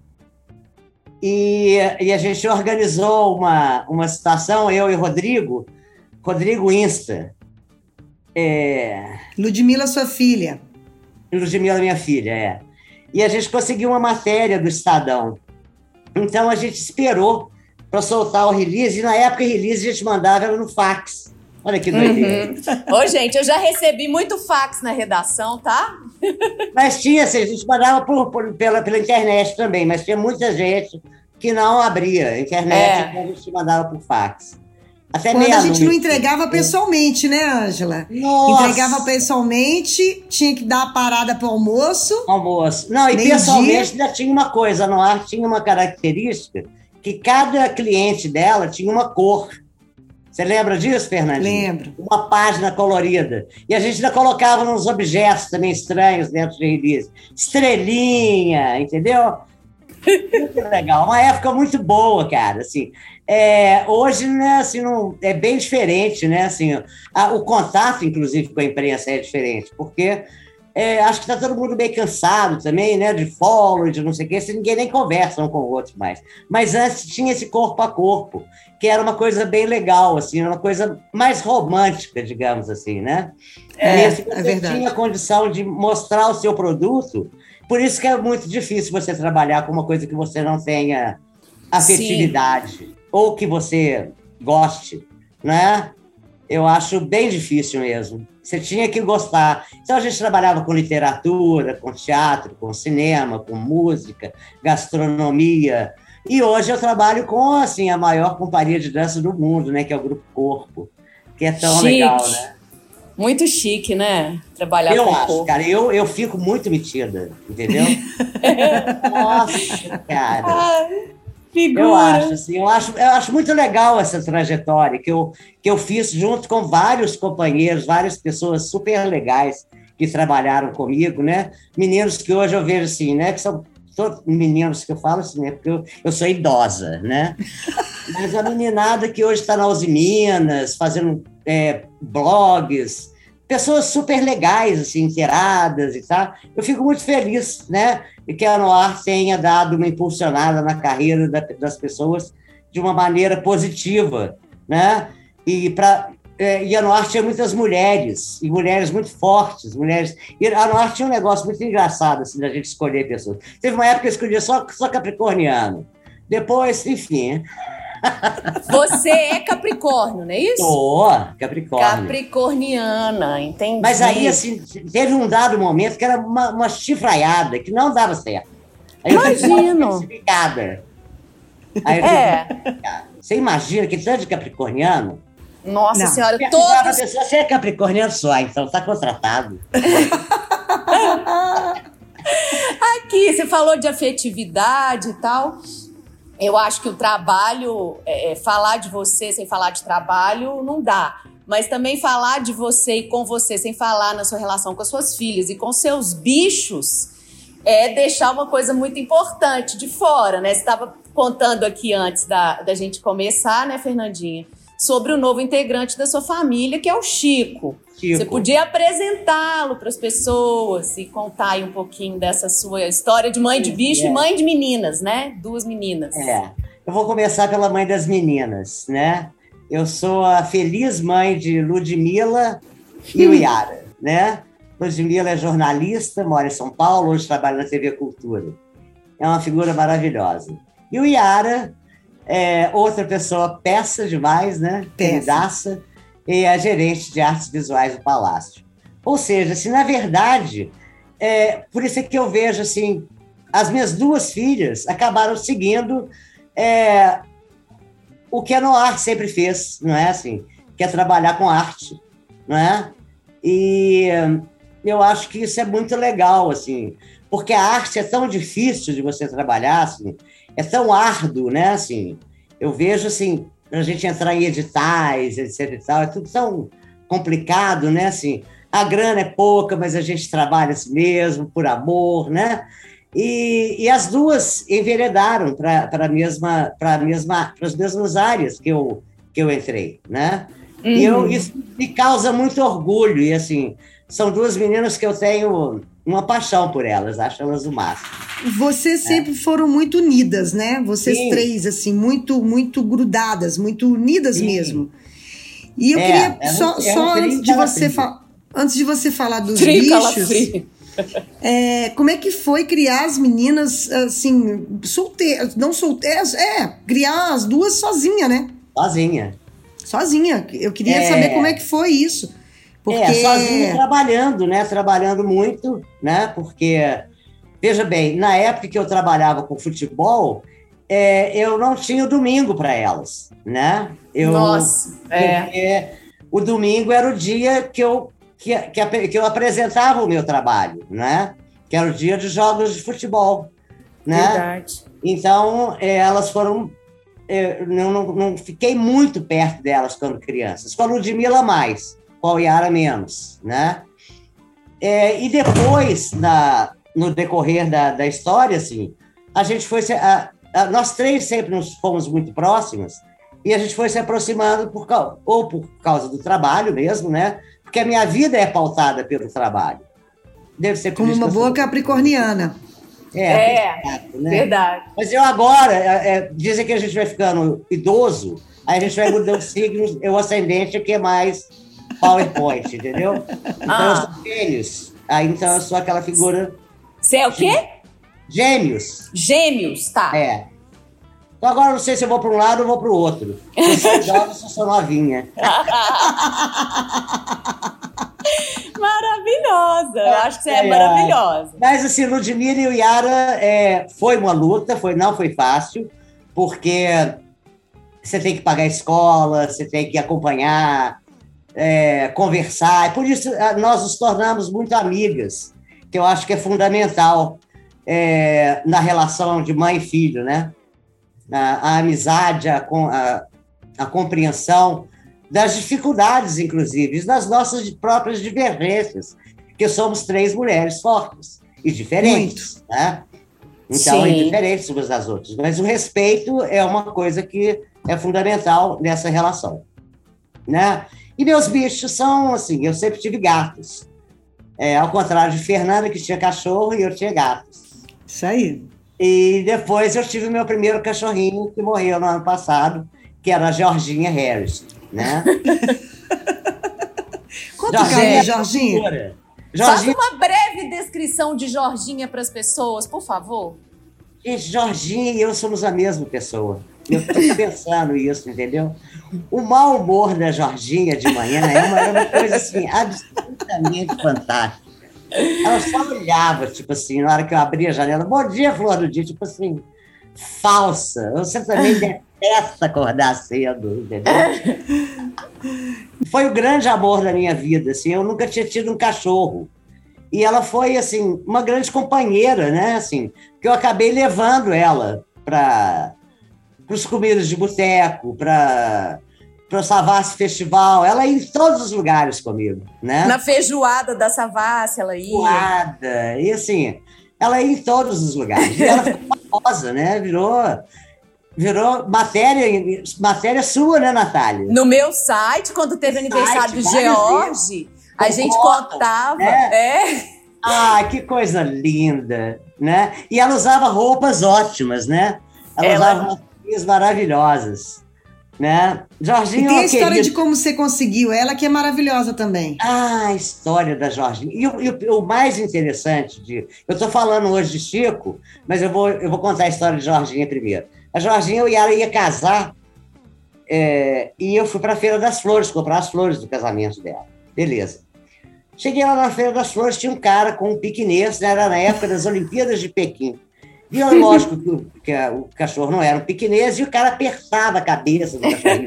E, e a gente organizou uma, uma situação, eu e Rodrigo, Rodrigo Insta, é, Ludmilla, sua filha. Ludmilla, minha filha, é. E a gente conseguiu uma matéria do Estadão. Então a gente esperou para soltar o release, e na época o release a gente mandava no fax. Olha que doideira. Ô, gente, eu já recebi muito fax na redação, tá? Mas tinha, assim, a gente mandava por, por- pela, pela internet também, mas tinha muita gente que não abria a internet, É. então a gente mandava por fax. Até Quando a gente não entregava pessoalmente, né, Ângela? Nossa! Entregava pessoalmente, tinha que dar a parada pro almoço. almoço. Não, e pessoalmente ainda tinha uma coisa, a Noir tinha uma característica que cada cliente dela tinha uma cor. Você lembra disso, Fernandinho? Lembro. Uma página colorida. E a gente ainda colocava uns objetos também estranhos dentro de release. Estrelinha, entendeu? *laughs* Muito legal. Uma época muito boa, cara. Assim, é, hoje, né, assim, não, é bem diferente, né? Assim, a, o contato, inclusive, com a imprensa é diferente, porque é, acho que está todo mundo meio cansado também, né? De follow, de não sei o quê, se ninguém nem conversa um com o outro mais. Mas antes tinha esse corpo a corpo, que era uma coisa bem legal, assim, uma coisa mais romântica, digamos assim, né? É, e assim, é você verdade. tinha condição de mostrar o seu produto, por isso que é muito difícil você trabalhar com uma coisa que você não tenha afetividade ou que você goste, né? Eu acho bem difícil mesmo. Você tinha que gostar. Então a gente trabalhava com literatura, com teatro, com cinema, com música, gastronomia. E hoje eu trabalho com assim a maior companhia de dança do mundo, né, que é o Grupo Corpo, que é tão Chique. legal, né? Muito chique, né? Trabalhar eu com acho, corpo. cara, eu, eu fico muito metida, entendeu? *laughs* Nossa, cara. Figura. Eu acho, assim, eu acho, eu acho muito legal essa trajetória que eu, que eu fiz junto com vários companheiros, várias pessoas super legais que trabalharam comigo, né? Meninos que hoje eu vejo assim, né? Que são todos meninos que eu falo assim, né? Porque eu, eu sou idosa, né? Mas a meninada que hoje está na Uzi Minas, fazendo é, blogs, pessoas super legais, assim, inteiradas e tal. Eu fico muito feliz, né? E que a Noir tenha dado uma impulsionada na carreira da- das pessoas de uma maneira positiva, né? E para e a Noir tinha muitas mulheres, e mulheres muito fortes, mulheres. E a Noir tinha um negócio muito engraçado, assim, da gente escolher pessoas. Teve uma época que eu escolhia só, só capricorniano. Depois, enfim, Você é Capricórnio, não é isso? tô, Capricórnio. Capricorniana, entendi. Mas aí, assim, teve um dado momento que era uma, uma chifraiada, que não dava certo. Aí eu Imagino. Aí eu É. Você imagina que tanto de capricorniano. Nossa Não. senhora, Perguntava pra todos. pessoa, Você é capricorniano só, então tá contratado. *laughs* Aqui, você falou de afetividade e tal. Eu acho que o trabalho, é, é, falar de você sem falar de trabalho, não dá. Mas também falar de você e com você sem falar na sua relação com as suas filhas e com seus bichos é deixar uma coisa muito importante de fora, né? Você estava contando aqui antes da, da gente começar, né, Fernandinha? Sobre o novo integrante da sua família, que é o Chico. Chico. Você podia apresentá-lo para as pessoas e contar aí um pouquinho dessa sua história de mãe de bicho é. e mãe de meninas, né? Duas meninas. É. Eu vou começar pela mãe das meninas, né? Eu sou a feliz mãe de Ludmila e o Yara, né? Ludmila é jornalista, mora em São Paulo, hoje trabalha na TV Cultura. É uma figura maravilhosa. E o Yara é outra pessoa peça demais, né? Peça. Queridaça, e é gerente de artes visuais do Palácio. Ou seja, assim, na verdade, é, por isso é que eu vejo assim, as minhas duas filhas acabaram seguindo é, o que a Noir sempre fez, não é assim? Que é trabalhar com arte, não é? E eu acho que isso é muito legal, assim, porque a arte é tão difícil de você trabalhar, assim, é tão árduo, né? Assim, eu vejo assim, a gente entrar em editais, etc e tal, é tudo tão complicado, né? Assim, a grana é pouca, mas a gente trabalha assim mesmo, por amor, né? E, e as duas enveredaram para a mesma, para mesma, as mesmas áreas que eu que eu entrei, né? E eu, isso me causa muito orgulho e assim são duas meninas que eu tenho uma paixão por elas, acho elas o máximo. Vocês sempre foram muito unidas, né? Vocês Sim. três, assim, muito, muito grudadas, muito unidas Sim. mesmo. E eu É, queria, é só, é um só antes de você falar. Antes de você falar dos Tri bichos, é, como é que foi criar as meninas assim, solteiras, não solteiras, é, criar as duas sozinha, né? Sozinha. Sozinha. Eu queria É. saber como é que foi isso. Porque É, sozinha trabalhando, né? Trabalhando muito, né? Porque, veja bem, na época que eu trabalhava com futebol, é, eu não tinha o domingo para elas, né? Eu, Nossa, é. Porque o domingo era o dia que eu, que, que, que eu apresentava o meu trabalho, né? Que era o dia de jogos de futebol, né? Verdade. Então, eh, elas foram eu não, não, não, fiquei muito perto delas quando crianças. Com a Ludmilla, mais. A Yara, menos, né? É, e depois, na, no decorrer da, da história, assim, a gente foi... Se, a, a, nós três sempre nos fomos muito próximas e a gente foi se aproximando por, ou por causa do trabalho mesmo, né? Porque a minha vida é pautada pelo trabalho. Deve ser Como uma boa capricorniana. É, é né? verdade. Mas eu agora, é, é, dizem que a gente vai ficando idoso, aí a gente vai mudando *laughs* signos, o ascendente que é mais PowerPoint, entendeu? Então ah. eu sou gêmeos. Aí então eu sou aquela figura. Você é o quê? Gêmeos. Gêmeos, tá. É. Então agora não sei se eu vou para um lado ou vou para o outro. Eu sou jovem, se eu sou novinha. *laughs* maravilhosa. Eu acho que você é, é maravilhosa. Mas assim, Ludmilla e o Yara é, foi uma luta, foi, não foi fácil, porque você tem que pagar a escola, você tem que acompanhar, é, conversar. E por isso nós nos tornamos muito amigas, que eu acho que é fundamental é, na relação de mãe e filho, né? A, a amizade, a, a, a compreensão das dificuldades, inclusive, das nossas próprias divergências, que somos três mulheres fortes e diferentes, Muito. né? Então, Sim. diferentes umas das outras. Mas o respeito é uma coisa que é fundamental nessa relação, né? E meus bichos são, assim, eu sempre tive gatos. É, ao contrário de Fernanda, que tinha cachorro, e eu tinha gatos. Isso aí. E depois eu tive meu primeiro cachorrinho, que morreu no ano passado, que era a Georginha Harris né? *laughs* Conta o caso Jorginha. Jorginha. Faça uma breve descrição de Jorginha para as pessoas, por favor. Gente, Jorginha e eu somos a mesma pessoa. Eu estou *laughs* pensando isso, entendeu? O mau humor da Jorginha de manhã é uma, é uma coisa assim, absolutamente fantástica. Ela só olhava, tipo assim, na hora que eu abria a janela, bom dia, Flor do Dia, tipo assim, falsa. Você também *laughs* detesta acordar cedo, entendeu? foi o grande amor da minha vida, assim, eu nunca tinha tido um cachorro. E ela foi, assim, uma grande companheira, né, assim, que eu acabei levando ela para os comidas de boteco, para para o Savassi Festival, ela ia em todos os lugares comigo, né? Na feijoada da Savassi, ela ia. Feijoada, e assim, ela ia em todos os lugares. E ela ficou *laughs* famosa, né? Virou virou matéria, matéria sua, né, Natália? No meu site, quando teve no aniversário do George, a gente contava. Né? É. Ah, que coisa linda, né? E ela usava roupas ótimas, né? Ela, ela... usava roupas maravilhosas, né? Jorginho, e tem a história de como você conseguiu ela, que é maravilhosa também. Ah, a história da Jorginho. E, o, e o mais interessante de... Eu estou falando hoje de Chico, mas eu vou, eu vou contar a história de Jorginho primeiro. A Jorginha e ela ia casar é, e eu fui para a Feira das Flores comprar as flores do casamento dela. Beleza. Cheguei lá na Feira das Flores, tinha um cara com um piquenês, né, era na época das Olimpíadas de Pequim. E eu, lógico que, o, que a, o cachorro não era um piquenês e o cara apertava a cabeça do cachorro.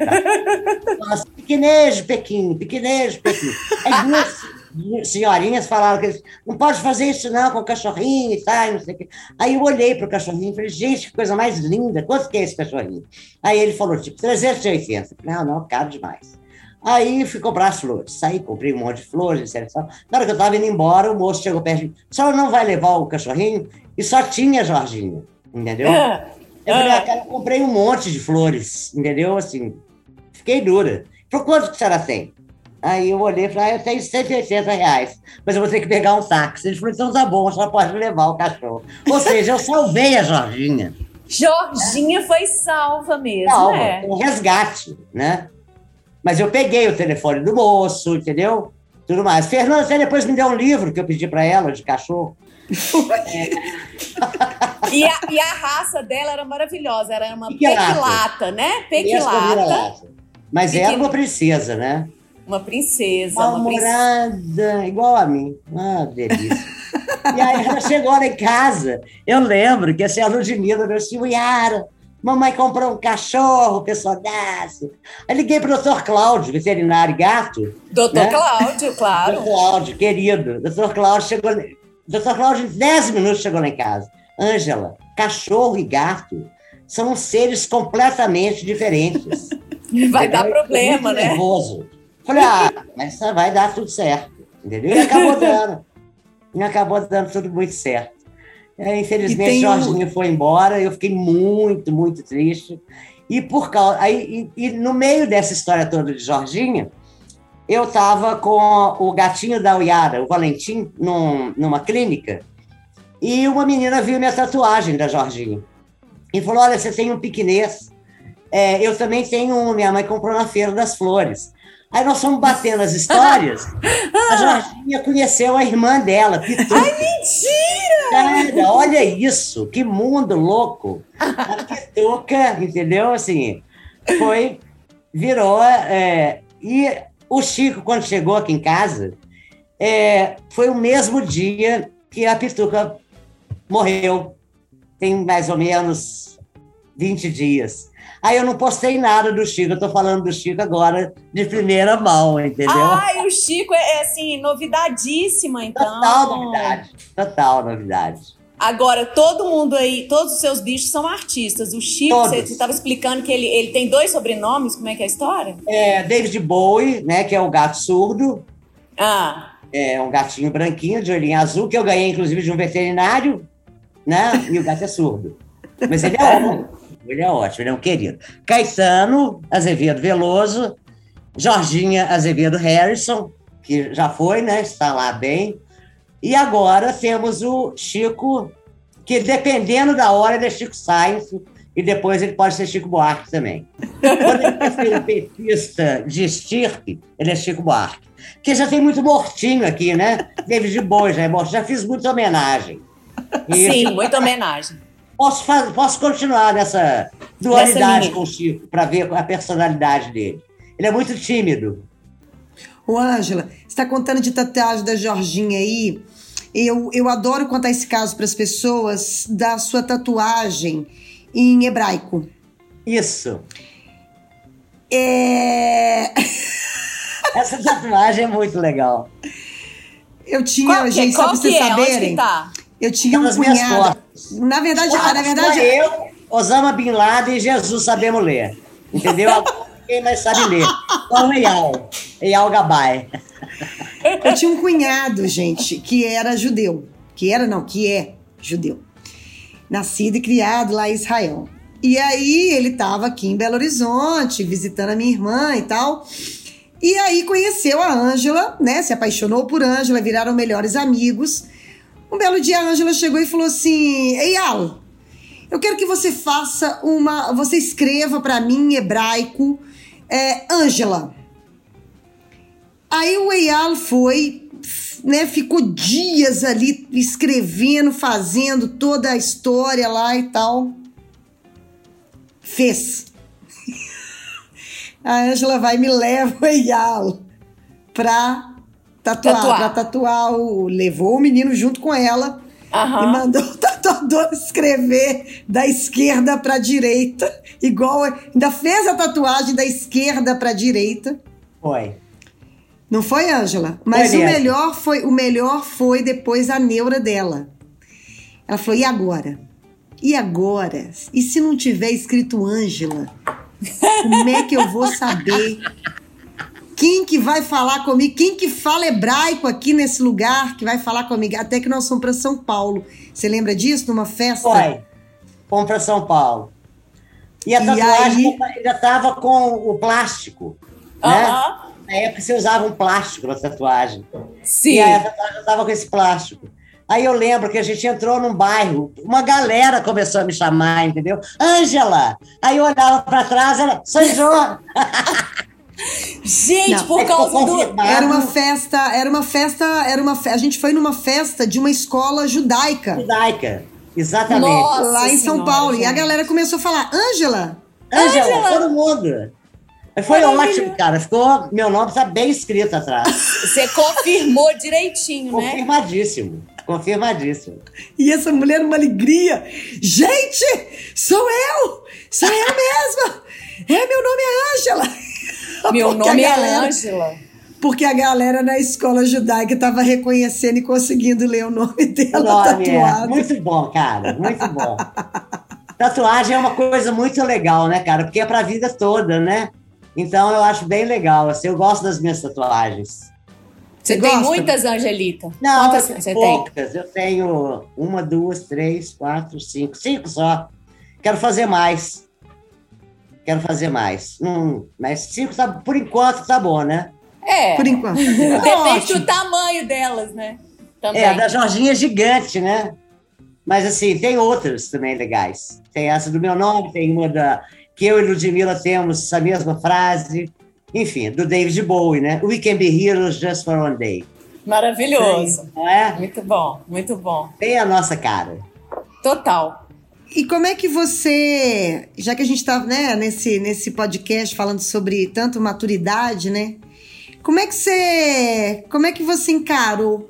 Nossa, piquenês de Pequim, piquenês de Pequim. Aí duas, senhorinhas falaram que não pode fazer isso não com o cachorrinho e tal, não sei o quê. Aí eu olhei para o cachorrinho e falei, gente, que coisa mais linda, quanto que é esse cachorrinho? Aí ele falou, tipo, 380. Não, não, caro demais. Aí fui comprar as flores. Saí, comprei um monte de flores, etc. Na hora que eu estava indo embora, o moço chegou perto de mim. Só não vai levar o cachorrinho? E só tinha Jorginho, entendeu? Eu falei, ah, cara, eu comprei um monte de flores, entendeu? Assim, fiquei dura. Por quanto que a senhora tem? Aí eu olhei e falei, ah, eu tenho 180 reais, mas eu vou ter que pegar um táxi. Ele falou, então tá bom, só pode levar o cachorro. Ou seja, eu salvei a Jorginha. Jorginha foi salva mesmo, salva, é. um resgate, né? Mas eu peguei o telefone do moço, entendeu? Tudo mais. Fernanda até depois me deu um livro que eu pedi para ela, de cachorro. *laughs* e, a, e a raça dela era maravilhosa, era uma pequilata, né? Pequilata. Mas era uma princesa, né? Uma princesa. Uma princesa, igual a mim. Ah, delícia. e aí ela chegou lá em casa. Eu lembro que assim, a Ludmilla, meu filho, Yara, mamãe comprou um cachorro, personagem. Aí liguei para o doutor Cláudio, veterinário gato. Doutor né? Cláudio, claro. Doutor Cláudio, querido. Doutor Cláudio chegou. Doutor Cláudio, em 10 minutos chegou lá em casa. Ângela, cachorro e gato são seres completamente diferentes. *laughs* Vai dar problema, né? nervoso. Falei, ah, mas vai dar tudo certo. Entendeu? E acabou *laughs* dando. E acabou dando tudo muito certo. É, infelizmente, tem um- Jorginho foi embora, eu fiquei muito, muito triste. E por causa. Aí, e, e no meio dessa história toda de Jorginho, eu estava com o gatinho da Uiara, o Valentim, num- numa clínica, e uma menina viu minha tatuagem da Jorginho. E falou: Olha, você tem um piquenês. É, eu também tenho um, minha mãe comprou na Feira das Flores. Aí nós fomos batendo as histórias. A Jorginha conheceu a irmã dela, Pitu. Ai, mentira! olha isso, que mundo louco. A Pituca, entendeu? Assim, foi, virou. é, e o Chico, quando chegou aqui em casa, é, foi o mesmo dia que a Pituca morreu. Tem mais ou menos 20 dias. Aí eu não postei nada do Chico, eu tô falando do Chico agora de primeira mão, entendeu? Ai, o Chico é, é, assim, novidadíssima, então. Total novidade. Total novidade. Agora, todo mundo aí, todos os seus bichos são artistas. O Chico, Todos. você estava explicando que ele, ele tem dois sobrenomes, como é que é a história? É, David Bowie, né, que é o gato surdo, Ah, é um gatinho branquinho, de olhinho azul, que eu ganhei, inclusive, de um veterinário, né? E o gato é surdo. Mas ele é *laughs* ótimo. Ele é ótimo, ele é um querido. Caetano Azevedo Veloso, Jorginha Azevedo Harrison, que já foi, né? Está lá bem. E agora temos o Chico, que dependendo da hora, ele é Chico Sainz, e depois ele pode ser Chico Buarque também. Quando ele quer ser petista de estirpe, ele é Chico Buarque. Porque já tem muito mortinho aqui, né? David Bowie já é morto, já fiz muita homenagem. E sim, muita homenagem. Posso, faz- posso continuar nessa dualidade linha. com o Chico, para ver a personalidade dele. Ele é muito tímido. Ô, Ângela, você está contando de tatuagem da Jorginha aí. Eu, eu adoro contar esse caso para as pessoas da sua tatuagem em hebraico. Isso. É... *laughs* Essa tatuagem é muito legal. Eu tinha, Qual que, gente, só qual para que vocês é? Onde que saberem. tá? Eu tinha um Nas minhas cunhado. costas. Na verdade, ah, na Só verdade, eu, Osama Bin Laden e Jesus sabemos ler. Entendeu? *laughs* Quem mais sabe ler? *laughs* Só o Eyal. Eyal Gabay. *laughs* Eu tinha um cunhado, gente, que era judeu. Que era, não, que é judeu. Nascido e criado lá em Israel. E aí ele estava aqui em Belo Horizonte, visitando a minha irmã e tal. E aí conheceu a Ângela, né? Se apaixonou por Ângela, viraram melhores amigos. Um belo dia a Ângela chegou e falou assim: Eyal, eu quero que você faça uma. Você escreva para mim em hebraico, é, Ângela. Aí o Eyal foi, né, ficou dias ali escrevendo, fazendo toda a história lá e tal. Fez. *laughs* A Ângela vai e me leva o Eyal pra tatuar, Tatuar. pra tatuar o... Levou o menino junto com ela e Aham. mandou o tatuador escrever da esquerda pra direita, igual... Ainda fez a tatuagem da esquerda pra direita. Foi. Não foi, Ângela? Mas Foi o melhor foi o melhor foi depois a neura dela. Ela falou: "E agora? E agora? E se não tiver escrito Ângela? Como é que eu vou saber quem que vai falar comigo? Quem que fala hebraico aqui nesse lugar que vai falar comigo? Até que nós fomos para São Paulo. Você lembra disso numa festa? Foi. Fomos para São Paulo. E a E tatuagem aí? ainda estava com o plástico. Né? Aham. Na época você usava um plástico na tatuagem. Sim. E aí a tatuagem estava com esse plástico. Aí eu lembro que a gente entrou num bairro, uma galera começou a me chamar, entendeu? Ângela! Aí eu olhava para trás, era São João! *laughs* Gente, Não, por é causa do. Era uma festa, era uma festa, era uma fe- a gente foi numa festa de uma escola judaica. judaica. Exatamente. Nossa lá em São Senhora, Paulo. E a gente. galera começou a falar: Ângela, Ângela, todo mundo. Foi Maravilha. ótimo, cara. Ficou, meu nome está bem escrito atrás. Você confirmou direitinho, né? Confirmadíssimo. Confirmadíssimo. E essa mulher numa alegria. Gente, sou eu! Sou eu mesma! É, meu nome é Ângela! *laughs* Meu nome é galera- Ângela. Porque a galera na escola judaica estava reconhecendo e conseguindo ler o nome O *laughs* dela é tatuado. muito bom, cara. Muito bom. Tatuagem é uma coisa muito legal, né, cara? Porque é para a vida toda, né? Então eu acho bem legal. Assim, eu gosto das minhas tatuagens. Você, Você tem gosta? muitas, Angelita? Não, Quantas você tenho tem? poucas. Eu tenho uma, duas, três, quatro, cinco. Cinco só. Quero fazer mais. Quero fazer mais. Hum, mas cinco, tá, por enquanto, tá bom, né? É. Por enquanto. *laughs* Tá Depende do tamanho delas, né? Também. É, a da Jorginha é gigante, né? Mas assim, tem outras também legais. Tem essa do meu nome, tem uma da que eu e Ludmilla temos essa mesma frase. Enfim, do David Bowie, né? We can be heroes just for one day. Maravilhoso. Não é? Muito bom, muito bom. Tem a nossa cara. Total. E como é que você, já que a gente está né, nesse, nesse podcast falando sobre tanto maturidade, né? Como é que você, como é que você encarou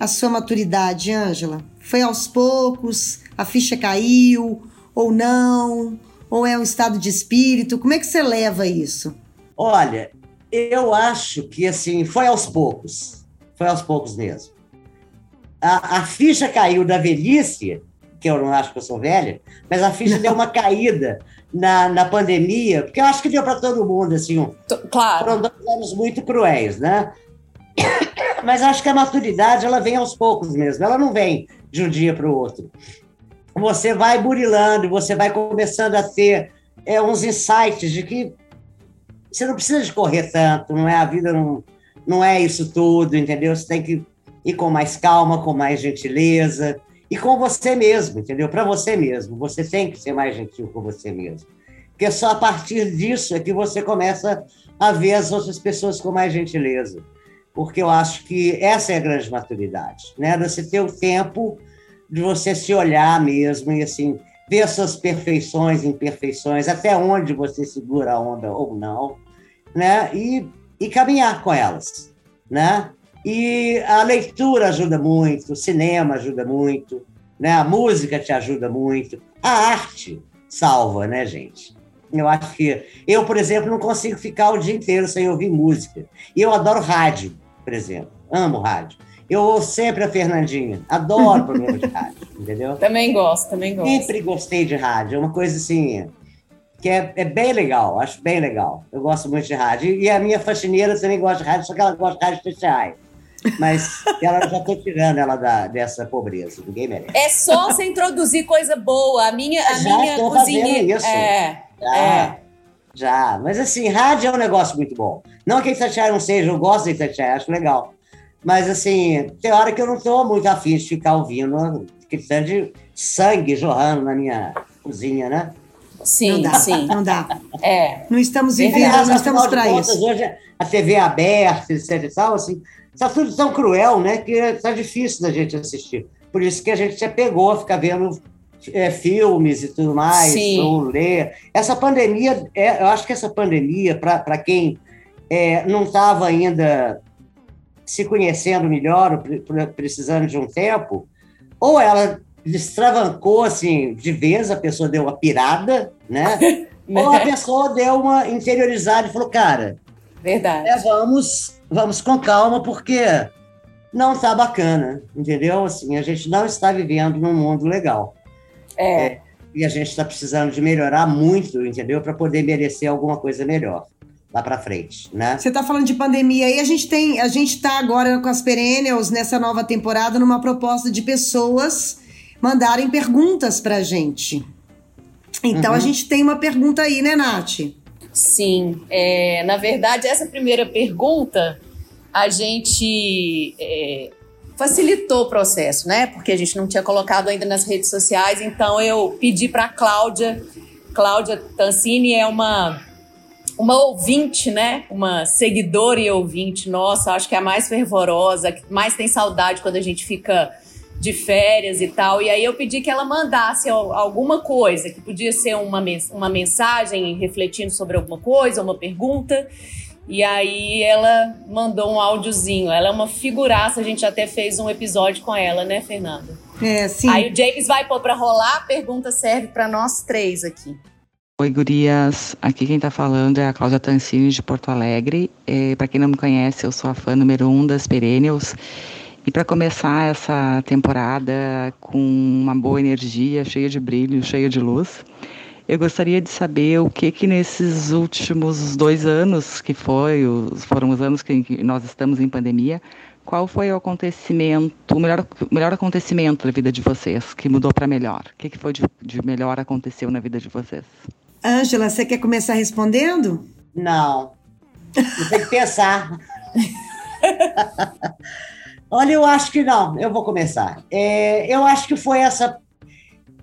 a sua maturidade, Ângela? Foi aos poucos? A ficha caiu ou não? Ou é um estado de espírito? Como é que você leva isso? Olha, eu acho que assim, foi aos poucos. Foi aos poucos mesmo. A, a ficha caiu da velhice, que eu não acho que eu sou velha, mas a ficha deu uma caída na, na pandemia, porque eu acho que deu para todo mundo, assim, um, Claro. foram dois anos muito cruéis, né? *coughs* Mas acho que a maturidade ela vem aos poucos mesmo, ela não vem de um dia para o outro. Você vai burilando, você vai começando a ter é, uns insights de que você não precisa de correr tanto, não é? A vida não, não é isso tudo, entendeu? Você tem que ir com mais calma, com mais gentileza e com você mesmo, entendeu? Para você mesmo. Você tem que ser mais gentil com você mesmo. Porque só a partir disso é que você começa a ver as outras pessoas com mais gentileza. Porque eu acho que essa é a grande maturidade, né? Você ter o tempo de você se olhar mesmo e assim ver as suas perfeições, imperfeições, até onde você segura a onda ou não, né? E, e caminhar com elas, né? E a leitura ajuda muito, o cinema ajuda muito, né? A música te ajuda muito, a arte salva, né, gente? Eu acho que eu, por exemplo, não consigo ficar o dia inteiro sem ouvir música. E eu adoro rádio, por exemplo. Amo rádio. Eu ouço sempre a Fernandinha. Adoro programa de rádio, *laughs* entendeu? Também gosto, também gosto. Sempre gostei de rádio. É uma coisa assim que é, é bem legal. Acho bem legal. Eu gosto muito de rádio. E a minha faxineira também gosta de rádio, só que ela gosta de rádio especiais. Mas ela já estou tirando ela da, dessa pobreza. Ninguém merece. É só você introduzir coisa boa. A minha, a Já minha tô cozinha. fazendo isso. É, Já, é. já. Mas assim, rádio é um negócio muito bom. Não que Itatiaia não seja, eu gosto de Itatiaia, acho legal. Mas assim, tem hora que eu não estou muito afim de ficar ouvindo questão de sangue jorrando na minha cozinha, né? Sim, não dá, sim. não dá. É. Não estamos vivendo, Aliás, não estamos para contas, isso. Hoje a TV é aberta, etc e tal, assim, está tudo tão cruel, né, que está difícil da gente assistir. Por isso que a gente se pegou a ficar vendo é, filmes e tudo mais, Sim. ou ler. Essa pandemia, é, eu acho que essa pandemia, para quem é, não estava ainda se conhecendo melhor, precisando de um tempo, ou ela destravancou assim de vez, a pessoa deu uma pirada, né? *laughs* ou a pessoa deu uma interiorizada e falou, cara, Verdade. é, vamos, vamos com calma, porque não está bacana, entendeu? Assim, a gente não está vivendo num mundo legal. É. E a gente está precisando de melhorar muito, entendeu? Para poder merecer alguma coisa melhor lá para frente, né? Você está falando de pandemia e a gente tem, a gente está agora com as Perennials nessa nova temporada numa proposta de pessoas mandarem perguntas pra gente. Então a Uhum. gente tem uma pergunta aí, né, Nath? Sim, é, na verdade, essa primeira pergunta a gente é, facilitou o processo, né? Porque a gente não tinha colocado ainda nas redes sociais, então eu pedi para Cláudia. Cláudia Tancini é uma uma ouvinte, né? Uma seguidora e ouvinte nossa, acho que é a mais fervorosa, que mais tem saudade quando a gente fica de férias e tal. E aí eu pedi que ela mandasse al- alguma coisa, que podia ser uma, mens- uma mensagem refletindo sobre alguma coisa, uma pergunta. E aí ela mandou um áudiozinho. Ela é uma figuraça, a gente até fez um episódio com ela, né, Fernanda? É, sim. Aí o James vai pôr pra rolar, a pergunta serve pra nós três aqui. Oi, gurias. Aqui quem tá falando é a Cláudia Tancini, de Porto Alegre. É, para quem não me conhece, eu sou a fã número um das Perennials. E para começar essa temporada com uma boa energia, cheia de brilho, cheia de luz, eu gostaria de saber o que que nesses últimos dois anos, que foi, os, foram os anos que nós estamos em pandemia, qual foi o acontecimento, o melhor, o melhor acontecimento da vida de vocês, que mudou para melhor? O que, que foi de, de melhor aconteceu na vida de vocês? Ângela, você quer começar respondendo? Não. Eu tenho que pensar. *laughs* Olha, eu acho que não. Eu vou começar. É, eu acho que foi essa,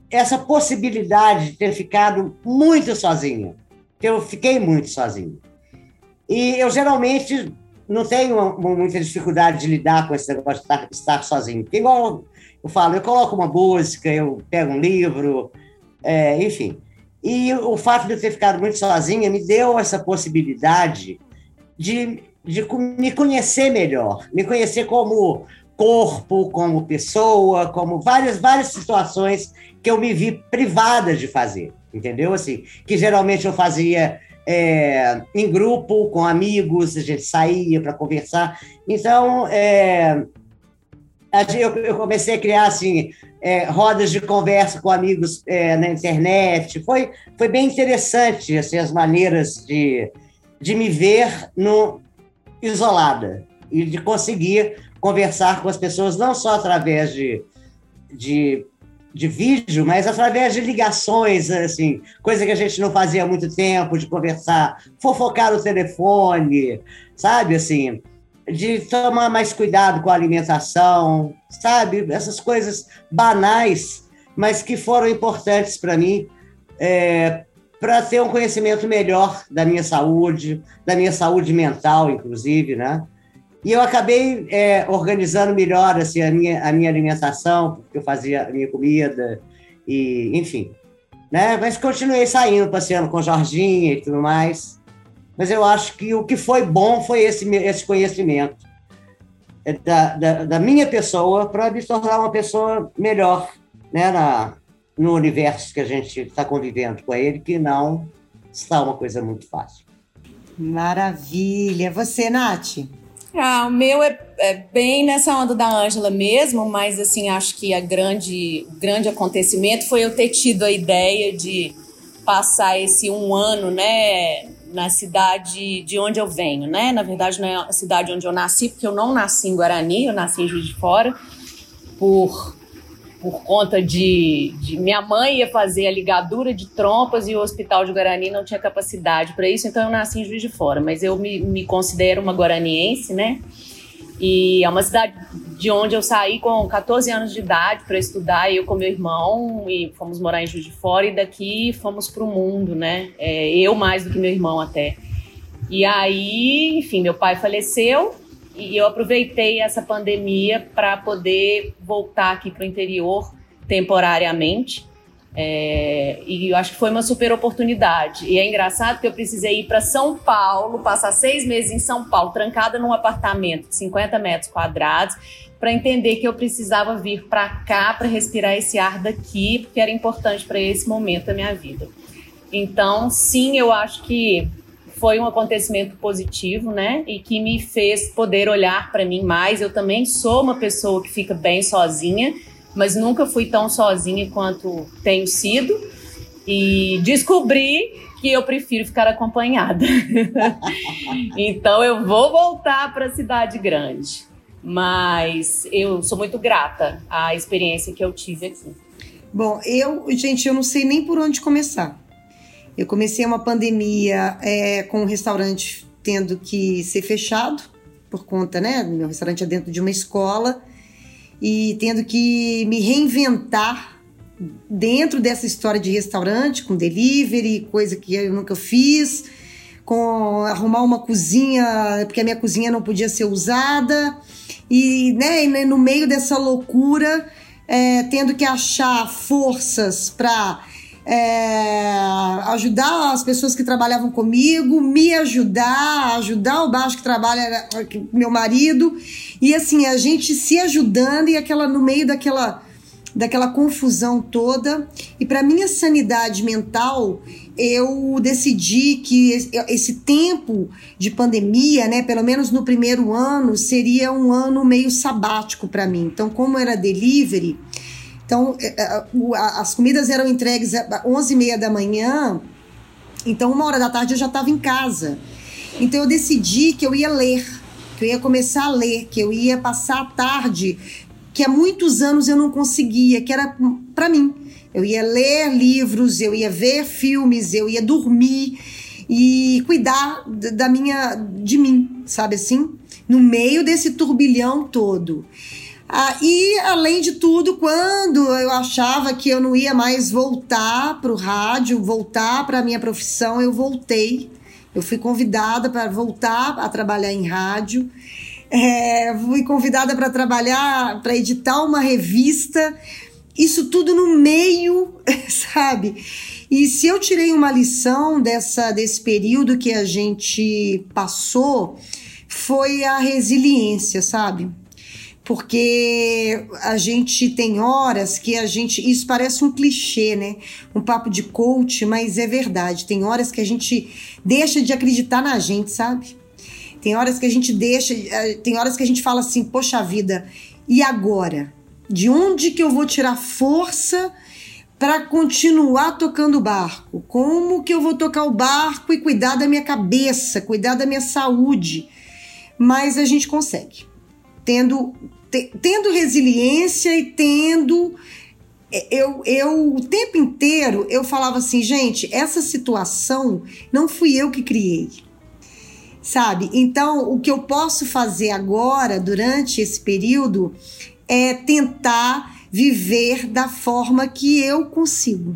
essa possibilidade de ter ficado muito sozinho. Que eu fiquei muito sozinho. E eu geralmente não tenho uma, muita dificuldade de lidar com esse negócio de estar, estar sozinho. Porque, igual eu falo, eu coloco uma música, eu pego um livro, é, enfim. E o fato de eu ter ficado muito sozinha me deu essa possibilidade de, de me conhecer melhor, me conhecer como corpo, como pessoa, como várias, várias situações que eu me vi privada de fazer, entendeu? Assim, que geralmente eu fazia é, em grupo, com amigos, a gente saía para conversar. Então, é, eu, eu, comecei a criar assim, é, rodas de conversa com amigos é, na internet. Foi, foi bem interessante assim, as maneiras de, de me ver no, isolada. E de conseguir conversar com as pessoas, não só através de, de de vídeo, mas através de ligações, assim, coisa que a gente não fazia há muito tempo, de conversar, fofocar o telefone, sabe, assim, de tomar mais cuidado com a alimentação, sabe, essas coisas banais, mas que foram importantes para mim, é, para ter um conhecimento melhor da minha saúde, da minha saúde mental, inclusive, né? E eu acabei é, organizando melhor assim, a, minha, a minha alimentação, porque eu fazia a minha comida, e enfim. Né? Mas continuei saindo, passeando com Jorginha e tudo mais. Mas eu acho que o que foi bom foi esse, esse conhecimento é, da, da, da minha pessoa para me tornar uma pessoa melhor né? Na, no universo que a gente está convivendo com ele, que não está uma coisa muito fácil. Maravilha. Você, Nath? Ah, o meu é, é bem nessa onda da Ângela mesmo, mas assim, acho que a grande, grande acontecimento foi eu ter tido a ideia de passar esse um ano, né, na cidade de onde eu venho, né? Na verdade, não é a cidade onde eu nasci, porque eu não nasci em Guarani, eu nasci em Juiz de Fora, por por conta de, de, minha mãe ia fazer a ligadura de trompas e o hospital de Guarani não tinha capacidade para isso, então eu nasci em Juiz de Fora, mas eu me, me considero uma guaraniense, né? E é uma cidade de onde eu saí com 14 anos de idade para estudar, eu com meu irmão, e fomos morar em Juiz de Fora, e daqui fomos para o mundo, né? É, eu mais do que meu irmão até. E aí, enfim, meu pai faleceu, e eu aproveitei essa pandemia para poder voltar aqui para o interior temporariamente. É, e eu acho que foi uma super oportunidade. E é engraçado que eu precisei ir para São Paulo, passar seis meses em São Paulo, trancada num apartamento de 50 metros quadrados, para entender que eu precisava vir para cá para respirar esse ar daqui, porque era importante para esse momento da minha vida. Então, sim, eu acho que foi um acontecimento positivo, né? E que me fez poder olhar para mim mais. Eu também sou uma pessoa que fica bem sozinha, mas nunca fui tão sozinha quanto tenho sido. E descobri que eu prefiro ficar acompanhada. *laughs* então eu vou voltar para a cidade grande. Mas eu sou muito grata à experiência que eu tive aqui. Bom, eu, gente, eu não sei nem por onde começar. Eu comecei uma pandemia é, com um restaurante tendo que ser fechado por conta, né? Meu restaurante é dentro de uma escola e tendo que me reinventar dentro dessa história de restaurante, com delivery, coisa que eu nunca fiz, com arrumar uma cozinha, porque a minha cozinha não podia ser usada, e né, no meio dessa loucura, é, tendo que achar forças para é, ajudar as pessoas que trabalhavam comigo, me ajudar, ajudar o baixo que trabalha, meu marido, e assim, a gente se ajudando e aquela no meio daquela daquela confusão toda. E para minha sanidade mental, eu decidi que esse tempo de pandemia, né, pelo menos no primeiro ano, seria um ano meio sabático para mim. Então, como era delivery, então é, é, as comidas eram entregues às 11h30 da manhã, então uma hora da tarde eu já estava em casa. Então eu decidi que eu ia ler, que eu ia começar a ler, que eu ia passar a tarde que há muitos anos eu não conseguia, que era para mim. Eu ia ler livros, eu ia ver filmes, eu ia dormir e cuidar da minha de mim, sabe assim? No meio desse turbilhão todo. Ah, e além de tudo, quando eu achava que eu não ia mais voltar para o rádio, voltar para a minha profissão, eu voltei. Eu fui convidada para voltar a trabalhar em rádio. É, fui convidada para trabalhar, para editar uma revista, isso tudo no meio, *laughs* sabe? E se eu tirei uma lição dessa, desse período que a gente passou, foi a resiliência, sabe? Porque a gente tem horas que a gente. Isso parece um clichê, né? Um papo de coach, mas é verdade. Tem horas que a gente deixa de acreditar na gente, sabe? Tem horas que a gente deixa, eh, tem horas que a gente fala assim, poxa vida, e agora? De onde que eu vou tirar força para continuar tocando o barco? Como que eu vou tocar o barco e cuidar da minha cabeça, cuidar da minha saúde? Mas a gente consegue. Tendo, te, tendo resiliência e tendo eh, eu, eu o tempo inteiro eu falava assim, gente, essa situação não fui eu que criei sabe? Então, o que eu posso fazer agora, durante esse período, é tentar viver da forma que eu consigo,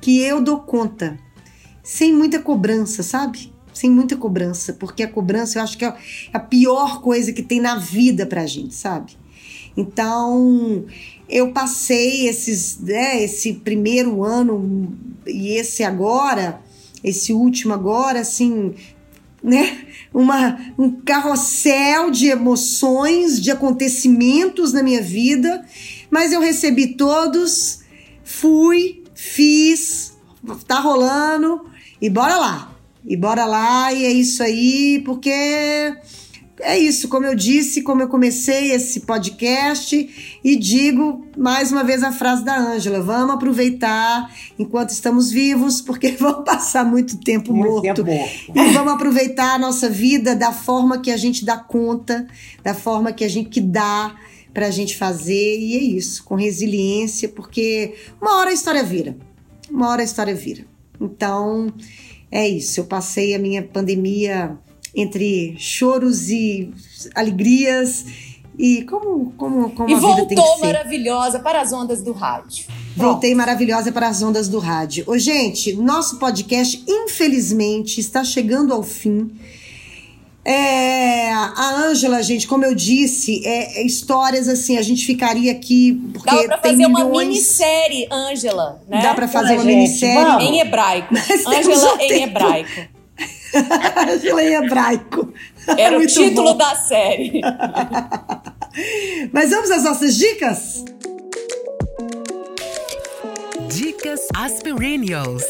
que eu dou conta, sem muita cobrança, sabe? Sem muita cobrança, porque a cobrança eu acho que é a pior coisa que tem na vida pra gente, sabe? Então, eu passei esses, né, esse primeiro ano e esse agora, esse último agora, assim, né? Uma, um carrossel de emoções, de acontecimentos na minha vida, mas eu recebi todos, fui, fiz, tá rolando e bora lá. E bora lá, e é isso aí, porque é isso, como eu disse, como eu comecei esse podcast e digo mais uma vez a frase da Ângela: vamos aproveitar enquanto estamos vivos, porque *laughs* vamos passar muito tempo muito morto. Tempo. E vamos aproveitar a nossa vida da forma que a gente dá conta, da forma que a gente que dá para a gente fazer, e é isso, com resiliência, porque uma hora a história vira. Uma hora a história vira. Então, é isso. Eu passei a minha pandemia entre choros e alegrias e como como como e a vida tem que voltou maravilhosa para as ondas do rádio. Voltei maravilhosa para as ondas do rádio. Ô, gente, nosso podcast infelizmente está chegando ao fim. É, a Ângela, gente, como eu disse, é, é, histórias assim, a gente ficaria aqui porque Dá pra tem fazer milhões... uma minissérie, Ângela, né? Dá para fazer Olha, uma gente, minissérie vamos. Em hebraico. Ângela um em tempo. hebraico. *laughs* Ângela em hebraico. Era o Muito título bom. da série. *laughs* Mas vamos às nossas dicas? Dicas Aspirinios.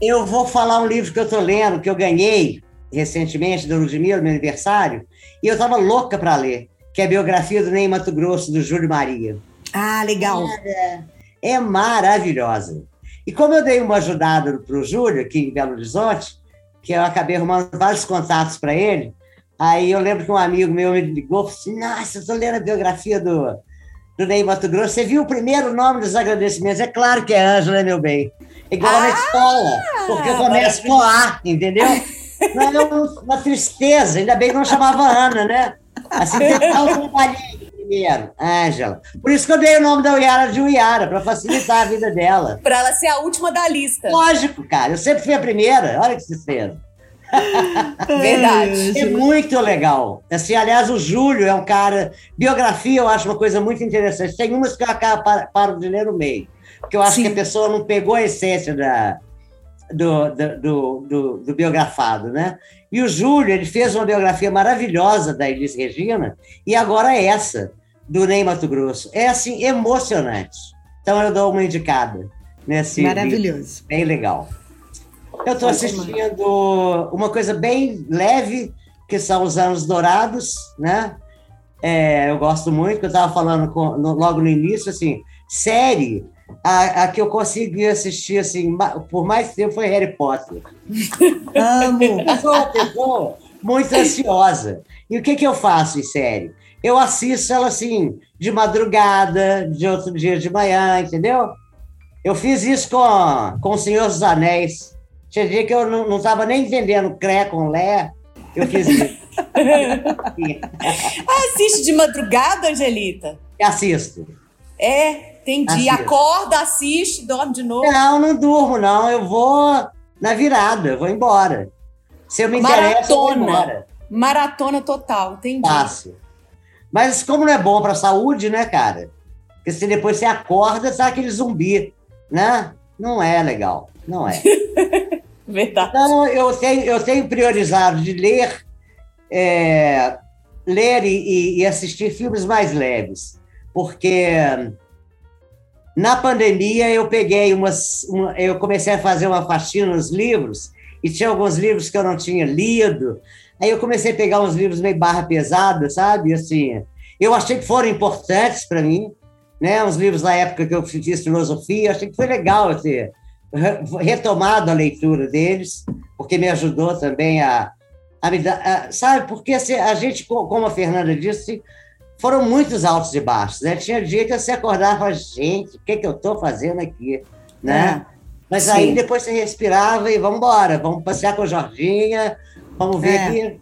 Eu vou falar um livro que eu estou lendo, que eu ganhei recentemente do Ludmilla, meu aniversário, e eu estava louca para ler, que é a biografia do Ney Mato Grosso, do Júlio Maria. Ah, legal. É maravilhosa. E como eu dei uma ajudada para o Júlio, aqui em Belo Horizonte, que eu acabei arrumando vários contatos para ele, aí eu lembro que um amigo meu me ligou e falou assim, nossa, eu estou lendo a biografia do, do Ney Mato Grosso, você viu o primeiro nome dos agradecimentos? É claro que é Ângela, né, meu bem? Igual na escola, porque eu começo com A, entendeu? Não, é um- uma tristeza, ainda bem que não chamava Ana, né? Acidental eu trabalhei primeiro, Ângela. Por isso que eu dei o nome da Uiara de Uiara, para facilitar a vida dela. Pra ela ser a última da lista. Lógico, cara, eu sempre fui a primeira, olha que tristeza. *laughs* Verdade. É muito legal. Assim, aliás, o Júlio é um cara. Biografia eu acho uma coisa muito interessante. Tem umas que eu acabo, paro de ler no meio. Porque eu acho Sim. que a pessoa não pegou a essência da, do, do, do, do, biografado, né? E o Júlio, ele fez uma biografia maravilhosa da Elis Regina, e agora é essa, do Ney Mato Grosso. É, assim, emocionante. Então, eu dou uma indicada nesse Maravilhoso. Livro. Bem legal. Eu estou assistindo uma coisa bem leve, que são os Anos Dourados, né? É, eu gosto muito, que eu estava falando com, no, logo no início, assim, série a, a, que eu consegui assistir assim, por mais tempo foi Harry Potter. *laughs* Amo! Eu sou uma pessoa muito ansiosa. E o que, que eu faço em série? Eu assisto ela assim, de madrugada, de outro dia de manhã, entendeu? Eu fiz isso com, com o Senhor dos Anéis. Tinha dia que eu não estava nem entendendo Cré com Lé. Eu fiz isso. *laughs* Assiste de madrugada, Angelita? Assisto. É, entendi. Assisto. Acorda, assiste, dorme de novo. Não, não durmo, não. Eu vou na virada, vou embora. Se eu me interessa, eu vou embora. Maratona total, entendi. Fácil. Mas como não é bom para a saúde, né, cara? Porque se depois você acorda, tá aquele zumbi, né? Não é legal, não é. *laughs* Verdade. Então, eu tenho, eu tenho priorizado de ler, é, ler e, e, assistir filmes mais leves, porque na pandemia eu peguei umas, uma, eu comecei a fazer uma faxina nos livros e tinha alguns livros que eu não tinha lido, Aí eu comecei a pegar uns livros meio barra pesada, sabe? Assim, eu achei que foram importantes para mim, né? Uns livros da época que eu fiz filosofia, achei que foi legal ter retomado a leitura deles, porque me ajudou também a, a me dar, a, sabe? Porque assim, a gente, como a Fernanda disse, foram muitos altos e baixos, né? Tinha dia que você acordava, gente, o que, que eu estou fazendo aqui, né? É, Mas sim. aí depois você respirava e vamos embora, vamos passear com a Jorginha, Vamos ver é. que,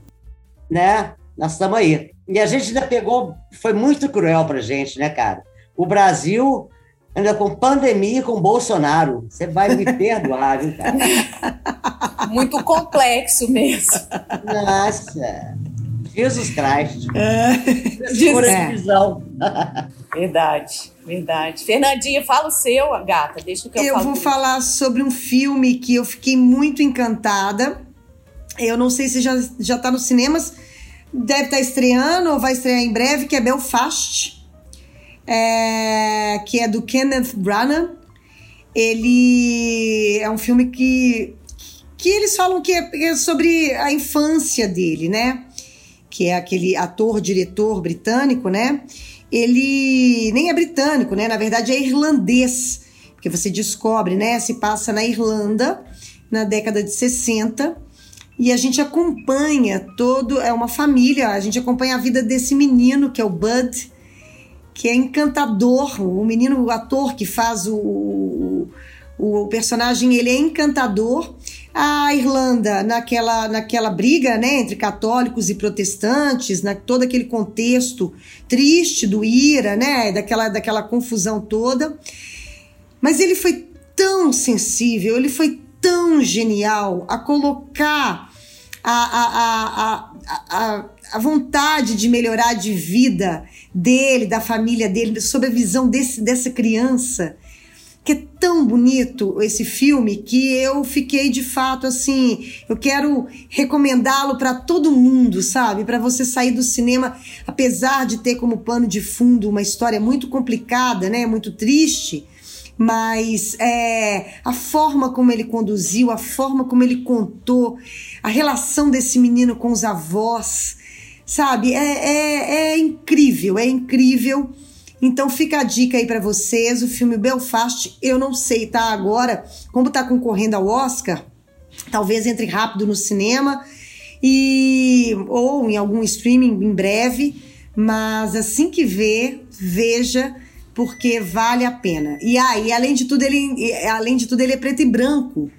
né? Nós estamos aí. E a gente ainda pegou, foi muito cruel para gente, né, cara? O Brasil ainda com pandemia com Bolsonaro. Você vai me *laughs* perdoar, viu, cara? Muito complexo mesmo. Nossa. Jesus Cristo. É. Visão. Verdade, verdade. Fernandinha, fala o seu, gata. Deixa que eu Eu vou falar sobre um filme que eu fiquei muito encantada eu não sei se já, já tá nos cinemas, deve estar tá estreando ou vai estrear em breve, que é Belfast, é, que é do Kenneth Branagh. Ele é um filme que, que eles falam que é, é sobre a infância dele, né? Que é aquele ator, diretor britânico, né? Ele nem é britânico, né? Na verdade é irlandês, porque você descobre, né? Se passa na Irlanda, na década de 60 e a gente acompanha todo, é uma família, a gente acompanha a vida desse menino que é o Bud, que é encantador, o menino, o ator que faz o, o, personagem, ele é encantador. A Irlanda, naquela, naquela briga né, entre católicos e protestantes, na, todo aquele contexto triste do IRA, né, daquela, daquela confusão toda. Mas ele foi tão sensível, ele foi tão genial a colocar a, a, a, a, vontade de melhorar de vida dele, da família dele, sob a visão desse, dessa criança. Que é tão bonito esse filme que eu fiquei de fato assim. Eu quero recomendá-lo para todo mundo, sabe? Para você sair do cinema, apesar de ter como pano de fundo uma história muito complicada, né? Muito triste mas é, a forma como ele conduziu, a forma como ele contou, a relação desse menino com os avós, sabe? É, é, é incrível, é incrível. Então fica a dica aí para vocês, o filme Belfast, eu não sei, tá? Agora, como tá concorrendo ao Oscar, talvez entre rápido no cinema e ou em algum streaming em breve, mas assim que ver, veja porque vale a pena. E aí, ah, além de tudo, ele, além de tudo, ele é preto e branco.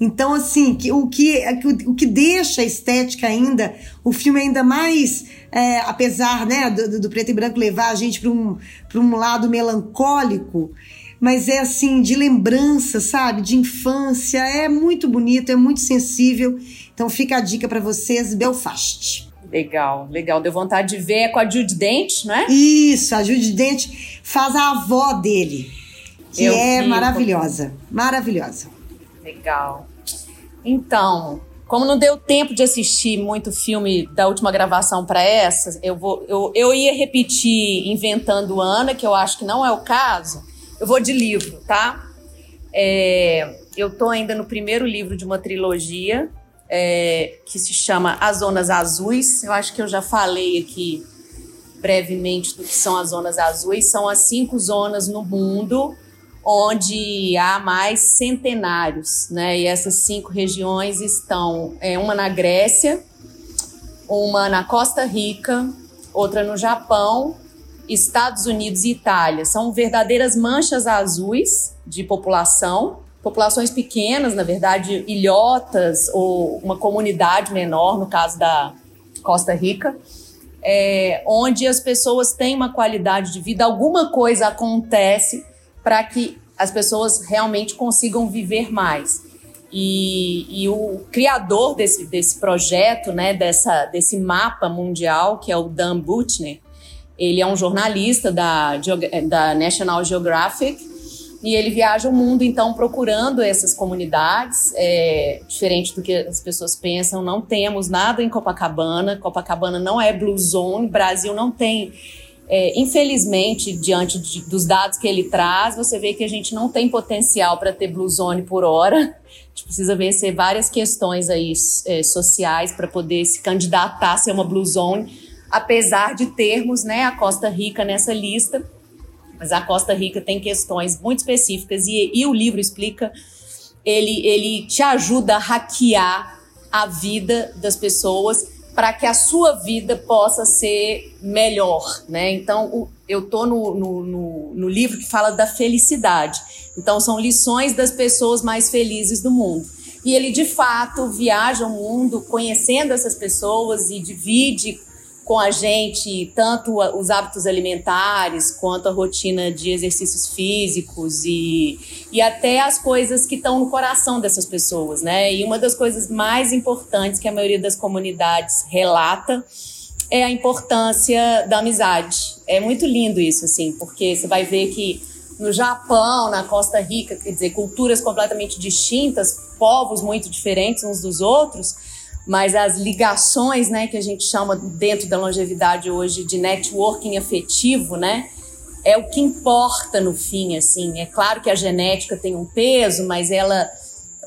Então, assim, que, o, que, o, o que deixa a estética ainda, o filme ainda mais, é, apesar né, do, do, preto e branco levar a gente para um, um lado melancólico, mas é assim, de lembrança, sabe? De infância. É muito bonito, é muito sensível. Então, fica a dica para vocês: Belfast. Legal, legal. Deu vontade de ver é com a Judy Dent, não é? Isso, a Judy Dent faz a avó dele, que Eu é vi, maravilhosa. Maravilhosa. Legal. Então, como não deu tempo de assistir muito filme da última gravação para essa, eu, vou, eu, eu ia repetir Inventando Ana, que eu acho que não é o caso. Eu vou de livro, tá? É, eu tô ainda no primeiro livro de uma trilogia é, que se chama As Zonas Azuis. Eu acho que eu já falei aqui brevemente do que são as zonas azuis. São as cinco zonas no mundo onde há mais centenários, né? E essas cinco regiões estão é, uma na Grécia, uma na Costa Rica, outra no Japão, Estados Unidos e Itália. São verdadeiras manchas azuis de população, populações pequenas, na verdade, ilhotas ou uma comunidade menor, no caso da Costa Rica. É, onde as pessoas têm uma qualidade de vida, alguma coisa acontece para que as pessoas realmente consigam viver mais. E, e, o criador desse, desse projeto, né, dessa, desse mapa mundial, que é o Dan Buchner, ele é um jornalista da, da National Geographic e ele viaja o mundo, então, procurando essas comunidades. É, diferente do que as pessoas pensam, não temos nada em Copacabana. Copacabana não é Blue Zone, Brasil não tem é, infelizmente, diante de, dos dados que ele traz, você vê que a gente não tem potencial para ter blue zone por hora. A gente precisa vencer várias questões aí é, sociais para poder se candidatar a ser uma blue zone, apesar de termos né, a Costa Rica nessa lista. Mas a Costa Rica tem questões muito específicas e, e o livro explica, ele, ele te ajuda a hackear a vida das pessoas para que a sua vida possa ser melhor, né? Então, eu tô no, no, no, livro que fala da felicidade. Então, são lições das pessoas mais felizes do mundo. E ele, de fato, viaja o mundo conhecendo essas pessoas e divide com a gente tanto os hábitos alimentares quanto a rotina de exercícios físicos e, e até as coisas que estão no coração dessas pessoas, né? E uma das coisas mais importantes que a maioria das comunidades relata é a importância da amizade. É muito lindo isso, assim, porque você vai ver que no Japão, na Costa Rica, quer dizer, culturas completamente distintas, povos muito diferentes uns dos outros, mas as ligações, né, que a gente chama dentro da longevidade hoje de networking afetivo, né, é o que importa no fim, assim. É claro que a genética tem um peso, mas ela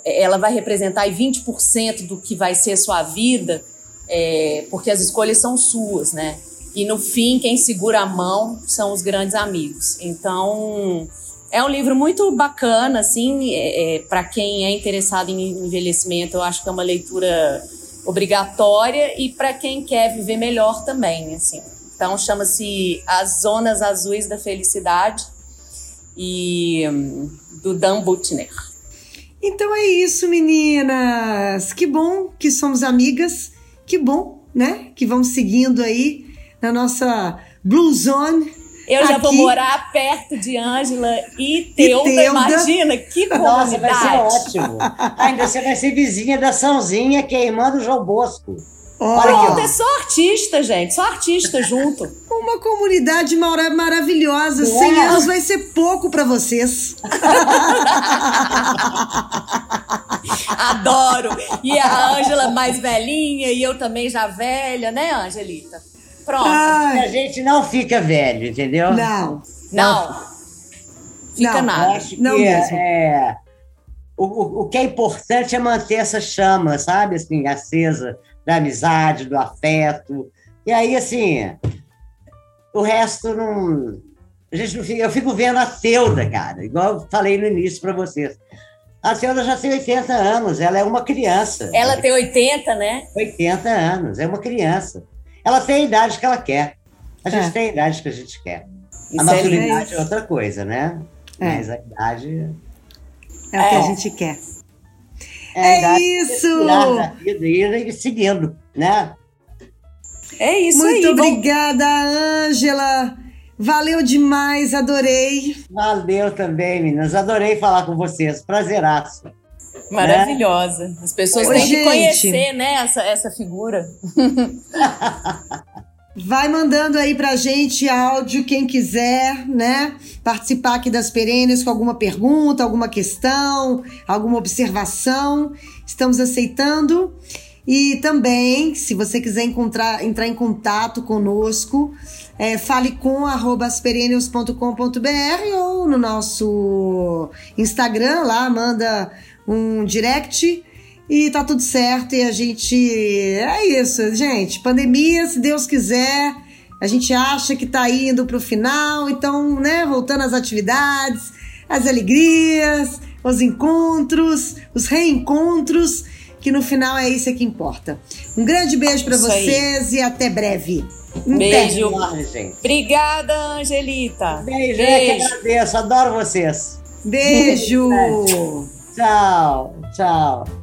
ela vai representar 20% do que vai ser a sua vida, é, porque as escolhas são suas, né? E no fim, quem segura a mão são os grandes amigos. Então, é um livro muito bacana, assim, é, é, para quem é interessado em envelhecimento, eu acho que é uma leitura obrigatória e para quem quer viver melhor também, assim. Então chama-se As Zonas Azuis da Felicidade e hum, do Dan Butner. Então é isso, meninas. Que bom que somos amigas. Que bom, né? Que vamos seguindo aí na nossa Blue Zone eu já vou morar perto de Ângela e Teuda, imagina, que comunidade. Nossa, vai ser ótimo. Ainda você vai ser vizinha da Sãozinha, que é irmã do João Bosco. Oh. Pronto, é só artista, gente, só artista *laughs* junto. Uma comunidade mara maravilhosa. Uau. 100 anos vai ser pouco para vocês. *laughs* Adoro. E a Ângela mais velhinha e eu também já velha, né, Angelita? Pronto. Ai. A gente não fica velho, entendeu? Não. Não. Fica não, nada. Acho que não mesmo. É, o, o, o que é importante é manter essa chama, sabe? Assim, acesa da amizade, do afeto. E aí, assim, o resto não. A gente não fica, eu fico vendo a Teuda, cara, igual eu falei no início para vocês. A Teuda já tem 80 anos, ela é uma criança. Ela tem 80, né? 80 anos, é uma criança. Ela tem a idade que ela quer. A gente é. tem a idade que a gente quer. Isso a maturidade é, é, outra coisa, né? É. Mas a idade. É o que a é. gente quer. É, é isso! Vida, ir seguindo, né? É isso Muito aí. obrigada, Ângela. Valeu demais, adorei. Valeu também, meninas. Adorei falar com vocês. Prazeraço. Maravilhosa. As pessoas Ô, têm gente. que conhecer, né, essa, essa figura. *laughs* Vai mandando aí pra gente áudio, quem quiser, né? Participar aqui das perenes com alguma pergunta, alguma questão, alguma observação. Estamos aceitando. E também, se você quiser encontrar, entrar em contato conosco, é, fale com asperenius.com.br ou no nosso Instagram, lá manda um direct e tá tudo certo. E a gente. É isso, gente. Pandemia, se Deus quiser, a gente acha que tá indo pro final, então, né, voltando às atividades, as alegrias, os encontros, os reencontros, que no final é isso que importa. Um grande beijo para vocês e até breve. Um beijo. Obrigada, Angelita. Beijo, beijo. eu que agradeço, adoro vocês. Beijo. Tchau, tchau.